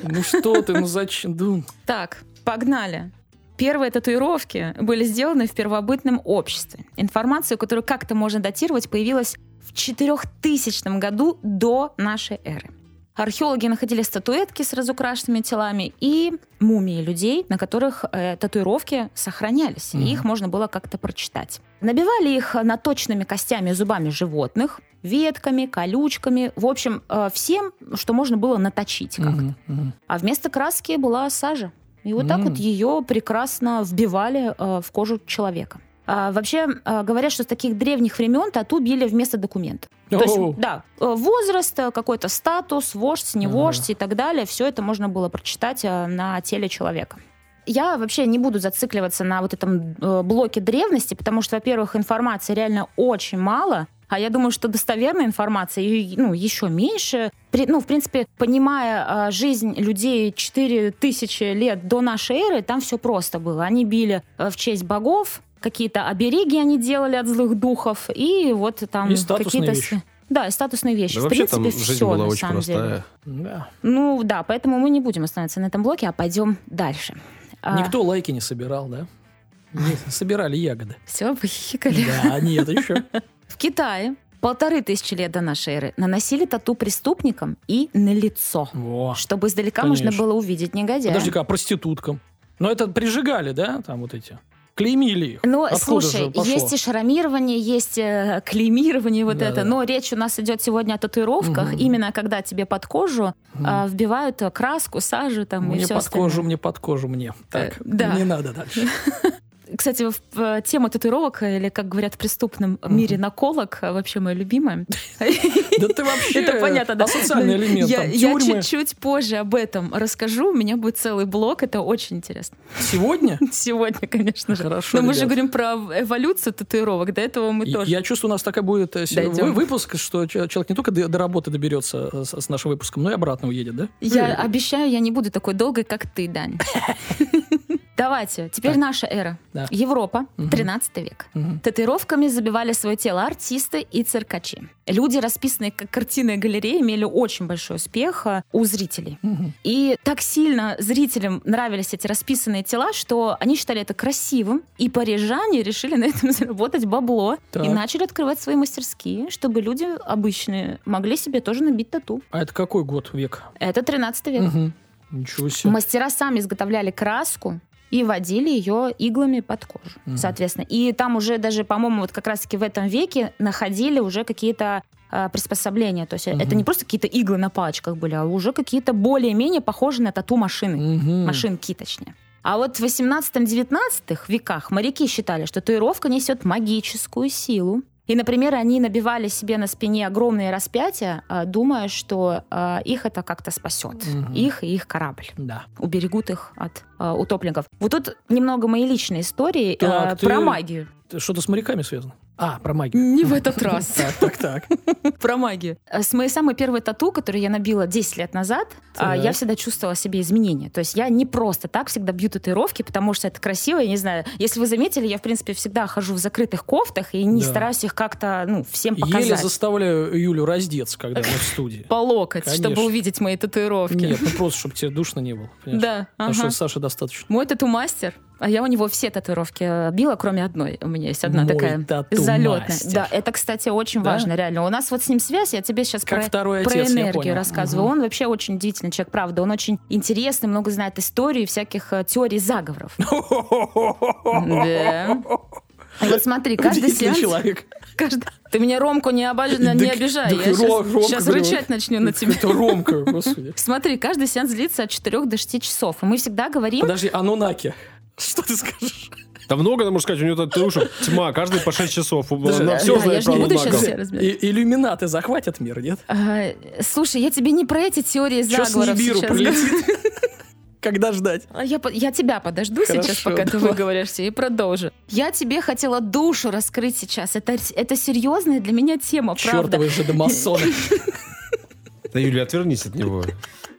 Ну что ты, ну зачем? Ну, Так, погнали. Первые татуировки были сделаны в первобытном обществе. Информацию, которую как-то можно датировать, появилась в 4000 году до нашей эры. Археологи находили статуэтки с разукрашенными телами и мумии людей, на которых э, татуировки сохранялись, Мгм. и их можно было как-то прочитать. Набивали их наточенными костями и зубами животных, ветками, колючками, в общем, э, всем, что можно было наточить как-то. мгм. А вместо краски была сажа. И вот так М. вот ее прекрасно вбивали э, в кожу человека. А, вообще э, говорят, что с таких древних времен тату били вместо документов. То есть, да, э, возраст, э, какой-то статус, вождь, не Ага. вождь и так далее, все это можно было прочитать э, на теле человека. Я вообще не буду зацикливаться на вот этом блоке древности, потому что, во-первых, информации реально очень мало, а я думаю, что достоверной информации ну, еще меньше. При- ну, в принципе, понимая э, жизнь людей 4000 лет до нашей эры, там все просто было. Они били э, в честь богов, какие-то обереги они делали от злых духов, и вот там И какие-то... вещи. Да, и статусные вещи. Да в вообще принципе, там жизнь все, была на очень самом деле. простая. Да. Ну да, поэтому мы не будем остановиться на этом блоке, а пойдем дальше. Никто лайки не собирал, да? Не, *laughs* собирали ягоды. Все, похихикали. Да, нет, еще. *laughs* В Китае полторы тысячи лет до нашей эры наносили тату преступникам и на лицо, Во. чтобы издалека Конечно. можно было увидеть негодяя. Подожди-ка, а проституткам? Ну, это прижигали, да, там вот эти? Клеймили их. Ну, Откуда слушай, есть и шрамирование, есть э, клеймирование вот Да, это, да. но речь у нас идет сегодня о татуировках, Мгм. именно когда тебе под кожу а, вбивают э, краску, сажу там и Мне все под кожу, мне под кожу, мне. Так, Э, да. не надо дальше. *laughs* Кстати, в, в тему татуировок, или, как говорят в преступном мире, наколок, а, вообще моя любимая. *laughs* Да ты вообще Это понятно, да. асоциальный элемент, Я, чуть-чуть позже об этом расскажу. У меня будет целый блок. Это очень интересно. Сегодня? *laughs* Сегодня, конечно же. Хорошо, Но мы же говорим про эволюцию татуировок. До этого мы тоже. Я чувствую, у нас такая будет э, выпуск, что че- человек не только до, работы доберется э, с нашим выпуском, но и обратно уедет, да? Я обещаю, я не буду такой долгой, как ты, Дань. *laughs* Давайте. Теперь Так. наша эра. Да. Европа. 13 век. Мгм. Татуировками забивали свое тело артисты и циркачи. Люди, расписанные как картины галереи, имели очень большой успех а, у зрителей. Мгм. И так сильно зрителям нравились эти расписанные тела, что они считали это красивым, и парижане решили на этом *laughs* заработать бабло Так. и начали открывать свои мастерские, чтобы люди обычные могли себе тоже набить тату. А это какой год, век? Это 13 век. Мгм. Ничего себе. Мастера сами изготовляли краску и водили ее иглами под кожу, Мгм. соответственно. И там уже даже, по-моему, вот как раз-таки в этом веке находили уже какие-то а, приспособления. То есть Мгм. это не просто какие-то иглы на палочках были, а уже какие-то более-менее похожие на тату-машины. Мгм. Машинки, точнее. А вот в 18-19 веках моряки считали, что татуировка несет магическую силу. И, например, они набивали себе на спине огромные распятия, а, думая, что а, их это как-то спасет. Мгм. Их и их корабль Да. уберегут их от а, утопленников. Вот тут немного мои личные истории Так, а, ты- про магию. Что-то с моряками связано. А, про магию. Не в этот раз. Так, так, так. *laughs* Про магию. Э, С моей самой первой тату, которую я набила 10 лет назад, а, Так. я всегда чувствовала себе изменения. То есть я не просто так всегда бью татуировки, потому что это красиво, я не знаю. Если вы заметили, я, в принципе, всегда хожу в закрытых кофтах и не Да. стараюсь их как-то, ну, всем Еле показать. заставляю Юлю раздеться, когда мы в студии. *laughs* По локоть, Конечно. чтобы увидеть мои татуировки. Нет, ну просто, чтобы тебе душно не было. понимаешь? Да, Потому ага. что Саши достаточно. Мой тату-мастер, а я у него все татуировки била, кроме одной. У меня есть одна Мой такая тату-мастер. Залетная. Да, это, кстати, очень Да? важно, реально. У нас вот с ним связь, я тебе сейчас Как про, про отец, энергию рассказываю. Мгм. Он вообще очень удивительный человек, правда. Он очень интересный, много знает истории, всяких э, теорий заговоров. *laughs* Да. Вот смотри, каждый сеанс... человек. каждый- Ты меня Ромку не, обож- не Так- обижай. так Я Ро- сейчас, Ромка, сейчас рычать начну на тебя. Это Ромка, господи. *laughs* Смотри, каждый сеанс длится от 4 до 6 часов. И мы всегда говорим... Подожди, Анунаки. *laughs* Что ты скажешь? Да много, надо сказать, у него татушек тьма, каждый по 6 часов. Она да, все я знает же не про Иллюминаты захватят мир, нет? А, слушай, я тебе не про эти теории заговоров сейчас прилетит? *laughs* Когда ждать? А Я, я тебя подожду сейчас, Хорошо, пока ты давай. выговоришься, и продолжу. Я тебе хотела душу раскрыть сейчас. Это, это серьезная для меня тема, правда. Чертовы же домасоны. *laughs* Да, Юля, отвернись от него.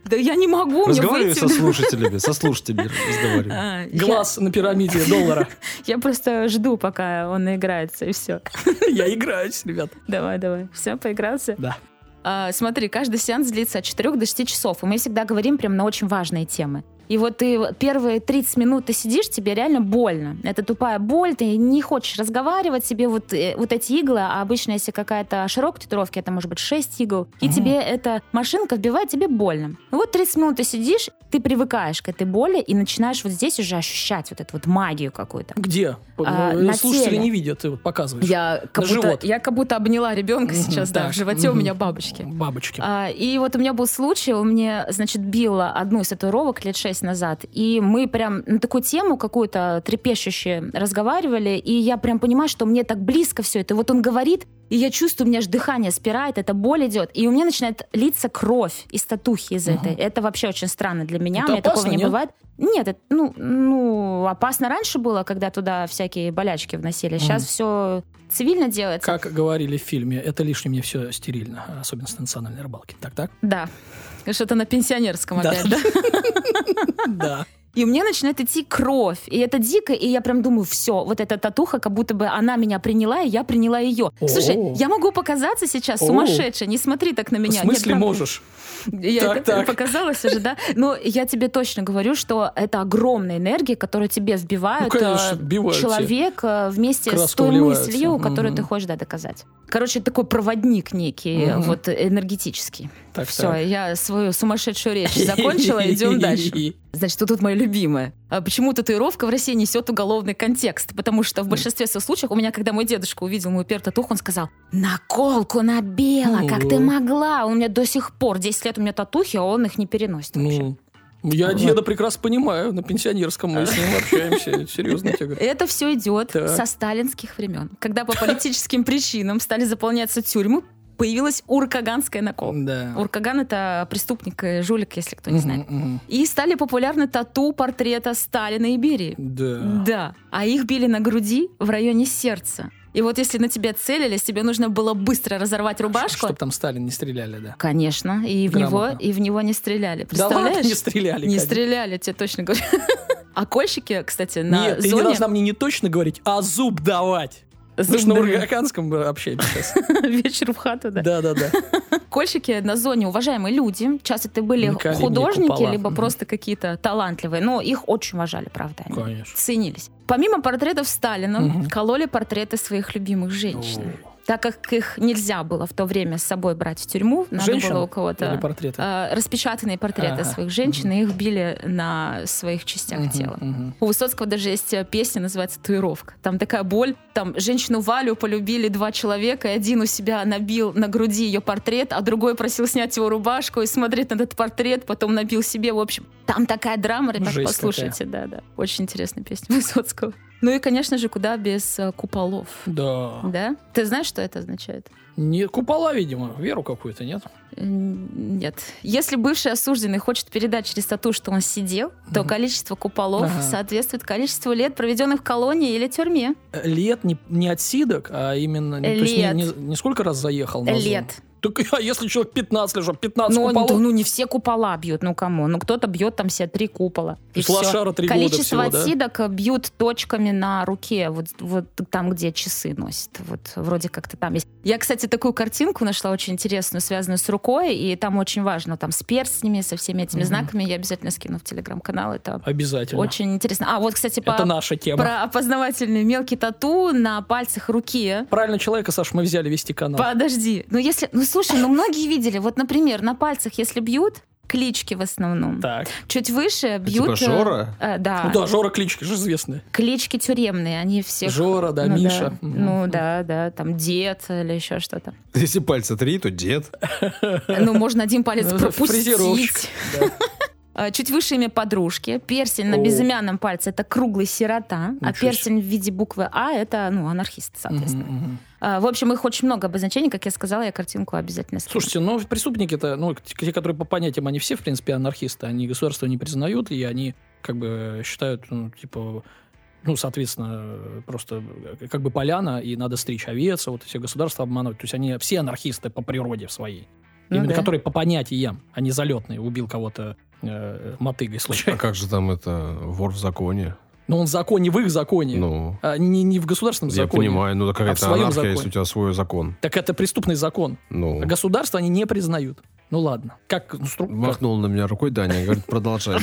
Да я не могу, мне Разговаривай выйти... со слушателями, со слушателями разговаривай. А, Глаз на пирамиде доллара. *laughs* Я, просто жду, пока он наиграется, и все. Я играюсь, ребят. Давай, давай. Все, поигрался? Да. А, смотри, каждый сеанс длится от 4 до 6 часов, и мы всегда говорим прям на очень важные темы. И вот ты первые 30 минут ты сидишь, тебе реально больно. Это тупая боль, ты не хочешь разговаривать, тебе вот, э, вот эти иглы, а обычно, если какая-то широкая татуировка, это может быть 6 игл, и Мгм. тебе эта машинка вбивает, тебе больно. И вот 30 минут ты сидишь, ты привыкаешь к этой боли и начинаешь вот здесь уже ощущать вот эту вот магию какую-то. Где? А, Э, на Слушатели теле. не видят, ты вот показываешь. Я как, будто, живот. я как будто обняла ребенка Мгм, сейчас, да, так, в животе у мгм. меня бабочки. Бабочки. А, и вот у меня был случай, у меня, значит, била одну из татуировок лет шесть назад, и мы прям на такую тему какую-то трепещущую разговаривали, и я прям понимаю, что мне так близко все это. Вот он говорит, и я чувствую, у меня аж дыхание спирает, это боль идет, и у меня начинает литься кровь из татухи из Мгм. этой. Это вообще очень странно для меня, Это у меня такого опасно, не нет? бывает. Нет, это, ну, ну, опасно раньше было, когда туда всякие болячки вносили. Сейчас Мгм. все цивильно делается. Как говорили в фильме, это лишнее мне все стерильно, особенно с национальной рыбалки. Так, так? Что-то на пенсионерском Да. опять, да? *laughs* Да. И у меня начинает идти кровь. И это дико, и я прям думаю, все, вот эта татуха, как будто бы она меня приняла, и я приняла ее. О. Слушай, я могу показаться сейчас О. сумасшедшей, не смотри так на В меня. смысле Нет, можешь? Я Так, это так. показалась уже, да? Но я тебе точно говорю, что это огромная энергия, которую тебе вбивают Ну, конечно, э, человек э, вместе с той вливаются. мыслью, которую Мгм. ты хочешь да, доказать. Короче, такой проводник некий, Мгм. вот энергетический. Так, Все, так. я свою сумасшедшую речь закончила, идем *laughs* дальше. Значит, что тут мое любимое? А почему татуировка в России несет уголовный контекст? Потому что в большинстве случаев у меня, когда мой дедушка увидел мою первую татуху, он сказал, наколку набила, как ты могла? У меня до сих пор 10 лет у меня татухи, а он их не переносит вообще. Ну, я деда прекрасно понимаю, на пенсионерском мы с ним *laughs* общаемся, серьезно тебе говорю. Это все идет Так. со сталинских времен. Когда по политическим причинам стали заполняться тюрьмы, появилась уркаганская наколка. Да. Уркаган — это преступник и жулик, если кто не знает. Мгм, мгм. И стали популярны тату портрета Сталина и Берии. Да. Да. А их били на груди в районе сердца. И вот если на тебя целились, тебе нужно было быстро разорвать рубашку. Чтобы там Сталин не стреляли, да. Конечно, и в него Грамотно. и в него не стреляли. Да ладно, Представляешь? не стреляли. Не Катя. стреляли, тебе точно говорю. *laughs* А кольщики, кстати, на Нет, ты не зоне... должна мне не точно говорить, а зуб давать. Же на даю. ургаканском общаемся сейчас. *laughs* Вечер в хату, да. Да-да-да. *laughs* Кольщики на зоне уважаемые люди. Часто это были художники, либо просто какие-то талантливые. Но их очень уважали, правда. они Конечно. Ценились. Помимо портретов Сталина, кололи портреты своих любимых женщин. О. Так как их нельзя было в то время с собой брать в тюрьму, надо Женщин было у кого-то портреты? э, распечатанные портреты Ага. своих женщин, и их били на своих частях Мгм, тела. мгм. У Высоцкого даже есть э, песня, называется «Татуировка». Там такая боль. Там женщину Валю полюбили два человека, и один у себя набил на груди ее портрет, а другой просил снять его рубашку и смотреть на этот портрет, потом набил себе. В общем, там такая драма, ребят, послушайте. Да, да. Очень интересная песня *laughs* Высоцкого. Ну и, конечно же, куда без э, куполов. Да. Да? Ты знаешь, что это означает? Не купола, видимо, веру какую-то, нет? М, Нет. Если бывший осужденный хочет передать через тату, что он сидел, то Мгм. количество куполов Ага. соответствует количеству лет, проведенных в колонии или тюрьме. Э, Лет не, не отсидок, а именно... не- то есть Лет. не, не- не сколько раз заехал на? Лет. Так *laughs* а если человек 15 лежал, 15 Ну, куполов? ну, не все купола бьют, ну кому? Ну, кто-то бьет там себе три купола. И всё. лошара три года Количество всего, да? отсидок э, бьют точками на руке, вот, вот там, где часы носят. Вот вроде как-то там есть. Я, кстати, такую картинку нашла очень интересную, связанную с рукой, и там очень важно, там с перстнями, со всеми этими Мгм. знаками. Я обязательно скину в телеграм-канал. Это Обязательно. очень интересно. А вот, кстати, по, Это наша тема. про опознавательный мелкий тату на пальцах руки. Правильно человека, Саш, мы взяли вести канал. Подожди. Ну, если. Ну, слушай, ну многие видели. Вот, например, на пальцах, если бьют, клички в основном. Так. Чуть выше бьют. Типа э, Жора? э, да. Ну да, Жора клички же известные. Клички тюремные, они все. Жора, да, ну, Миша. Да. Ну да, да, там дед или еще что-то. Если пальца три, то дед. Ну, можно один палец Ну, пропустить. *laughs* А, Чуть выше имя подружки. Перстень на безымянном пальце это круглый сирота, а перстень в виде буквы А это ну анархист, соответственно. А, В общем, их очень много обозначений, как я сказала, я картинку обязательно скину. Слушайте, ну преступники-то, ну, те, которые по понятиям, они все, в принципе, анархисты. Они государство не признают, и они как бы считают, ну, типа, ну, соответственно, просто э, как бы поляна, и надо стричь овец, вот все государства обманывать. То есть они все анархисты по природе своей. Ну Именно да. которые по понятиям, а не залетные. Убил кого-то э, мотыгой А случайно. как же там это вор в законе? Но он в законе, в их законе, Ну, а не, не в государственном я законе. понимаю, ну а какая-то своем анархия, законе. если у тебя свой закон. Так это преступный закон. Ну, А государство они не признают. Ну ладно. Как, ну, махнул на меня рукой Даня, говорит, продолжай.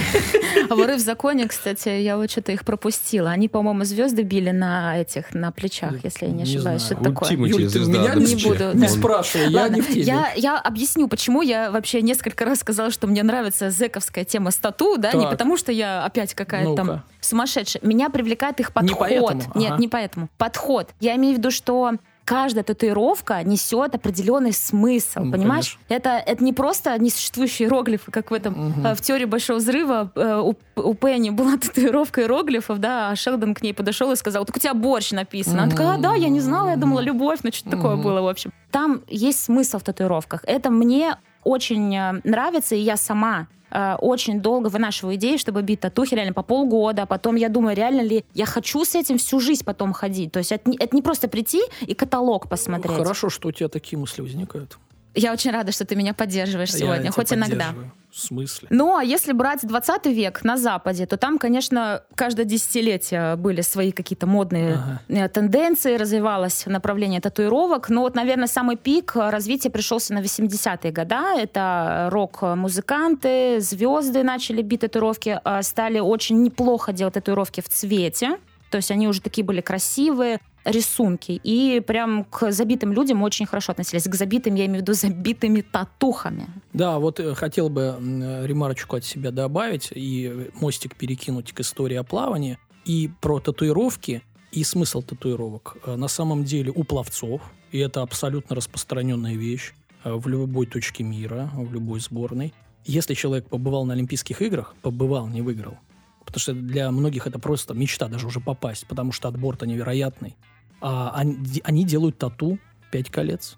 А воры в законе, кстати, я вот что-то их пропустила. Они, по-моему, звезды били на этих, на плечах, если я не ошибаюсь. Что-то Вот такое. Тимати, звезда меня не буду, Не спрашивай, я не в теме. Я, объясню, почему я вообще несколько раз сказала, что мне нравится зэковская тема стату, да, не потому что я опять какая-то там Ну-ка. сумасшедшая. Меня привлекает их подход. Нет, не поэтому. Подход. Я имею в виду, что каждая татуировка несет определенный смысл, Ну, понимаешь? Это, это не просто несуществующие иероглифы, как в этом э, в теории Большого Взрыва э, у, у Пенни была *laughs* татуировка иероглифов, да, а Шелдон к ней подошел и сказал, так у тебя борщ написан. Она такая, а, да, я не знала, я думала, любовь, ну что-то такое Мгм. было, в общем. Там есть смысл в татуировках. Это мне очень э, нравится, и я сама э, очень долго вынашиваю идеи, чтобы бить татухи реально по полгода. А Потом я думаю, реально ли я хочу с этим всю жизнь потом ходить. То есть это это не просто прийти и каталог посмотреть. Хорошо, что у тебя такие мысли возникают. Я очень рада, что ты меня поддерживаешь Я сегодня, хоть иногда. В смысле? Ну, а если брать 20 век на Западе, то там, конечно, каждое десятилетие были свои какие-то модные Ага. э, тенденции, развивалось направление татуировок. Но вот, наверное, самый пик развития пришелся на 80-е года. Это рок-музыканты, звезды начали бить татуировки, э, стали очень неплохо делать татуировки в цвете. То есть они уже такие были красивые, рисунки. И прям к забитым людям очень хорошо относились. К забитым, я имею в виду забитыми татухами. Да, вот э, хотел бы э, ремарочку от себя добавить и мостик перекинуть к истории о плавании и про татуировки и смысл татуировок. Э, На самом деле у пловцов, и это абсолютно распространенная вещь в любой точке мира, в любой сборной. Если человек побывал на Олимпийских играх, побывал, не выиграл. Потому что для многих это просто мечта даже уже попасть, потому что отбор-то невероятный. А они, они делают тату 5 колец.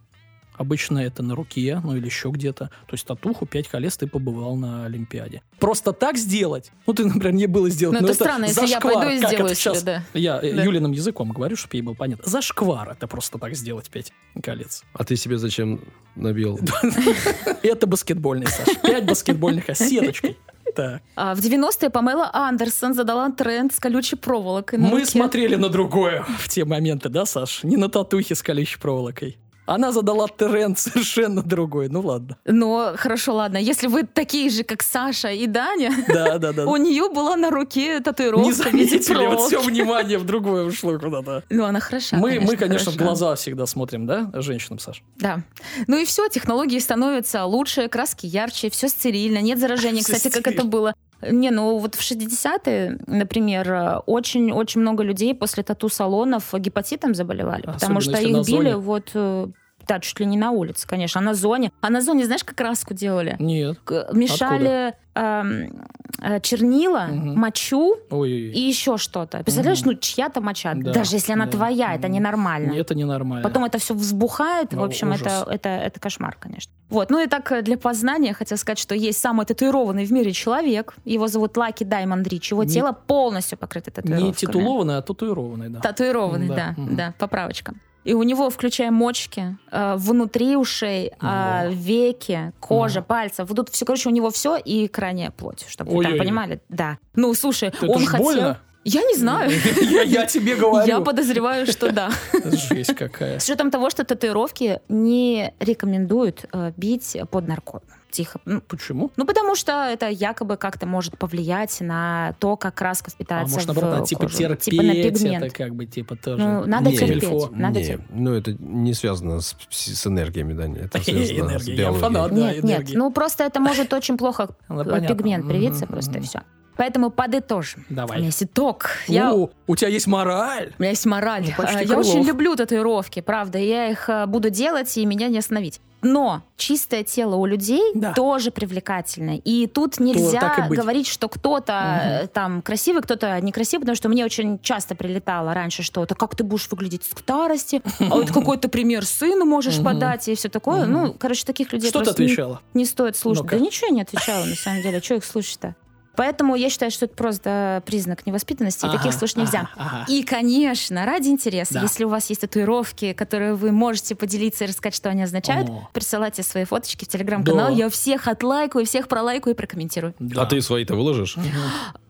Обычно это на руке, ну или еще где-то. То есть татуху 5 колец ты побывал на Олимпиаде. Просто так сделать? Ну, ты, например, не было сделать. Ну, но это странно, если я зашквар. пойду и Как сделаю это сейчас? себе, да. Я э, Да. Юлиным языком говорю, чтобы ей было понятно. Зашквар это просто так сделать 5 колец. А ты себе зачем набил? *laughs* Это баскетбольный, Саш. 5 баскетбольных, а сеточкой. Так. А в 90-е Памела Андерсон задала тренд с колючей проволокой. на Мы руке. смотрели на другое в те моменты, да, Саш? Не на татухи с колючей проволокой. Она задала тренд *laughs* совершенно другой. Ну ладно. Но хорошо, ладно. Если вы такие же, как Саша и Даня, Да, да, да. *laughs* у нее была на руке татуировка Не в заметили, вот все внимание *laughs* в другое ушло куда-то. Ну, она хороша. Мы, мы, конечно, в хороша. глаза всегда смотрим, да, женщинам, Саш? Да. Ну и все, технологии становятся лучше, краски ярче, все стерильно, нет заражения. Кстати, как это было? Не, ну вот в 60-е, например, очень-очень много людей после тату-салонов гепатитом заболевали, потому Особенно что если их били вот, э, да, чуть ли не на улице, конечно, а на зоне. А на зоне, знаешь, как краску делали? Нет. К- Мешали эм, э, чернила, Мгм. мочу Ой, и еще что-то. Представляешь, Мгм. ну чья-то моча, Да, даже если она да. твоя, это ненормально. это ненормально. Потом это все взбухает. В Ну, общем, это, ужас. это, это кошмар, конечно. Вот. Ну и так э, для познания хотел сказать, что есть самый татуированный в мире человек. Его зовут Лаки Даймонд Рич. Его Не- тело полностью покрыто татуировками. Не титулованный, а татуированный, да. Татуированный, Да. да, Мгм. да, поправочка. И у него, включая мочки, э, внутри ушей, э, Ого. веки, кожа, Ага. пальцы. Вот тут все, короче, у него все и крайняя плоть, чтобы вы Ой-ой-ой. там понимали. Да. Ну, слушай, Это он хотел... больно. Я не знаю. *laughs* Я, я тебе *laughs* говорю. Я подозреваю, что да. *laughs* Жесть какая. С учетом того, что татуировки не рекомендуют э, бить под наркотиком. Тихо. Ну, Почему? Ну, потому что это якобы как-то может повлиять на то, как краска А впитается может, в наоборот, типа кожу. терпеть Типа на пигмент. это как бы, типа тоже. Ну, надо Не, терпеть. Эльфо. Надо не, терпеть. ну это не связано с, с энергиями, да, нет, это *laughs* связано с Энергия, я биологией. фанат. Да, Нет, нет, энергия. ну просто это может очень плохо *laughs* Ну, э, понятно. пигмент привиться Мгм, просто и мгм. все. Поэтому подытожим. У Давай. меня есть итог. Я, у О, у тебя есть мораль. меня есть мораль. Ну, почти Я Крылов. очень люблю татуировки, правда. Я их э, буду делать, и меня не остановить. Но чистое тело у людей Да. тоже привлекательное. И тут нельзя и говорить, что кто-то э, там красивый, кто-то некрасивый, потому что мне очень часто прилетало раньше что-то, как ты будешь выглядеть в старости, а вот *laughs* какой ты пример сыну можешь подать и все такое. Ну, короче, таких людей Что ты отвечала? не стоит слушать. Да ничего я не отвечала, на самом деле. Что их слушать-то? Поэтому я считаю, что это просто признак невоспитанности, и таких Ага, слушать нельзя. ага, ага. И, конечно, ради интереса, Да. если у вас есть татуировки, которые вы можете поделиться и рассказать, что они означают, О. присылайте свои фоточки в телеграм-канал. Да. Я всех отлайкаю, всех пролайкаю и прокомментирую. Да. А ты свои-то выложишь?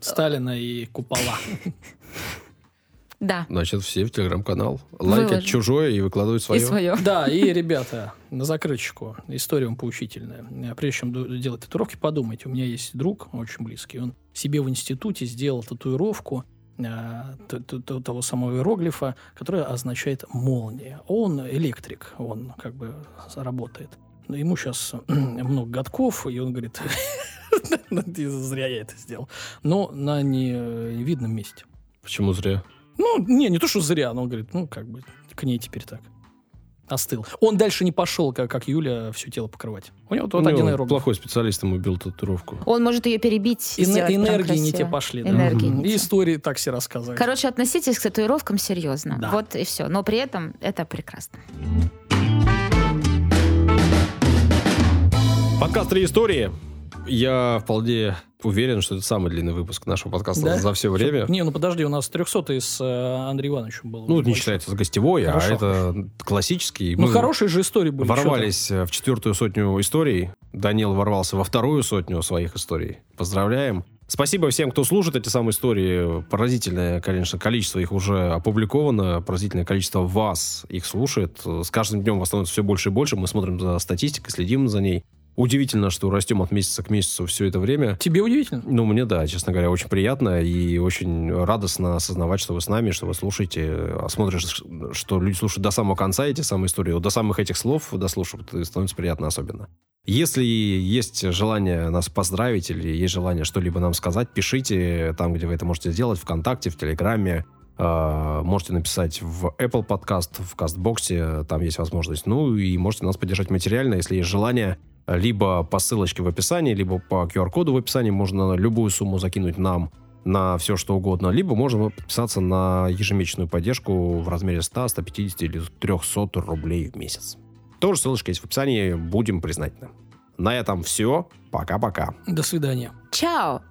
Сталина и купола. *laughs* Да. Значит, все в телеграм-канал лайкят Выложим. чужое и выкладывают свое. И свое. Да, и, ребята, на закрыточку. История вам поучительная. Э, Прежде чем делать татуировки, подумайте. У меня есть друг очень близкий. Он себе в институте сделал татуировку э, того самого иероглифа, которая означает молния. Он электрик, он как бы работает. Но Ему сейчас *clears throat* много годков, и он говорит, *laughs* «Ну, зря я это сделал. Но на невидном месте. Почему зря? Ну, не, не то, что зря, но он говорит, ну, как бы, к ней теперь так. Остыл. Он дальше не пошел, как, как Юля, все тело покрывать. У него вот Ну, один аэробик. Плохой специалист ему убил татуировку. Он может ее перебить. Сделать прям энергии не те пошли. да. Энергии не И те. истории так все рассказывают. Короче, относитесь к татуировкам серьезно. Да. Вот и все. Но при этом это прекрасно. Подкаст «Три истории». Я вполне уверен, что это самый длинный выпуск нашего подкаста Да? за все время. Не, ну подожди, у нас 300 с э, Андреем Ивановичем был. Ну, не считается с гостевой, Хорошо. а это классический. Ну, Мы хорошие же истории были. Ворвались в четвертую сотню историй. Данил ворвался во вторую сотню своих историй. Поздравляем. Спасибо всем, кто слушает эти самые истории. Поразительное, конечно, количество их уже опубликовано. Поразительное количество вас их слушает. С каждым днем вас становится все больше и больше. Мы смотрим за статистикой, следим за ней. Удивительно, что растем от месяца к месяцу все это время. Тебе удивительно? Ну, мне, да, честно говоря, очень приятно и очень радостно осознавать, что вы с нами, что вы слушаете, а смотришь, что люди слушают до самого конца эти самые истории, вот до самых этих слов дослушивают, и становится приятно особенно. Если есть желание нас поздравить или есть желание что-либо нам сказать, пишите там, где вы это можете сделать, ВКонтакте, в Телеграме, э, можете написать в Apple Podcast, в Кастбоксе, там есть возможность. Ну и можете нас поддержать материально, если есть желание, либо по ссылочке в описании, либо по QR-коду в описании можно любую сумму закинуть нам на все что угодно, либо можно подписаться на ежемесячную поддержку в размере 100, 150 или 300 рублей в месяц. Тоже ссылочка есть в описании, будем признательны. На этом все. Пока-пока. До свидания. Чао!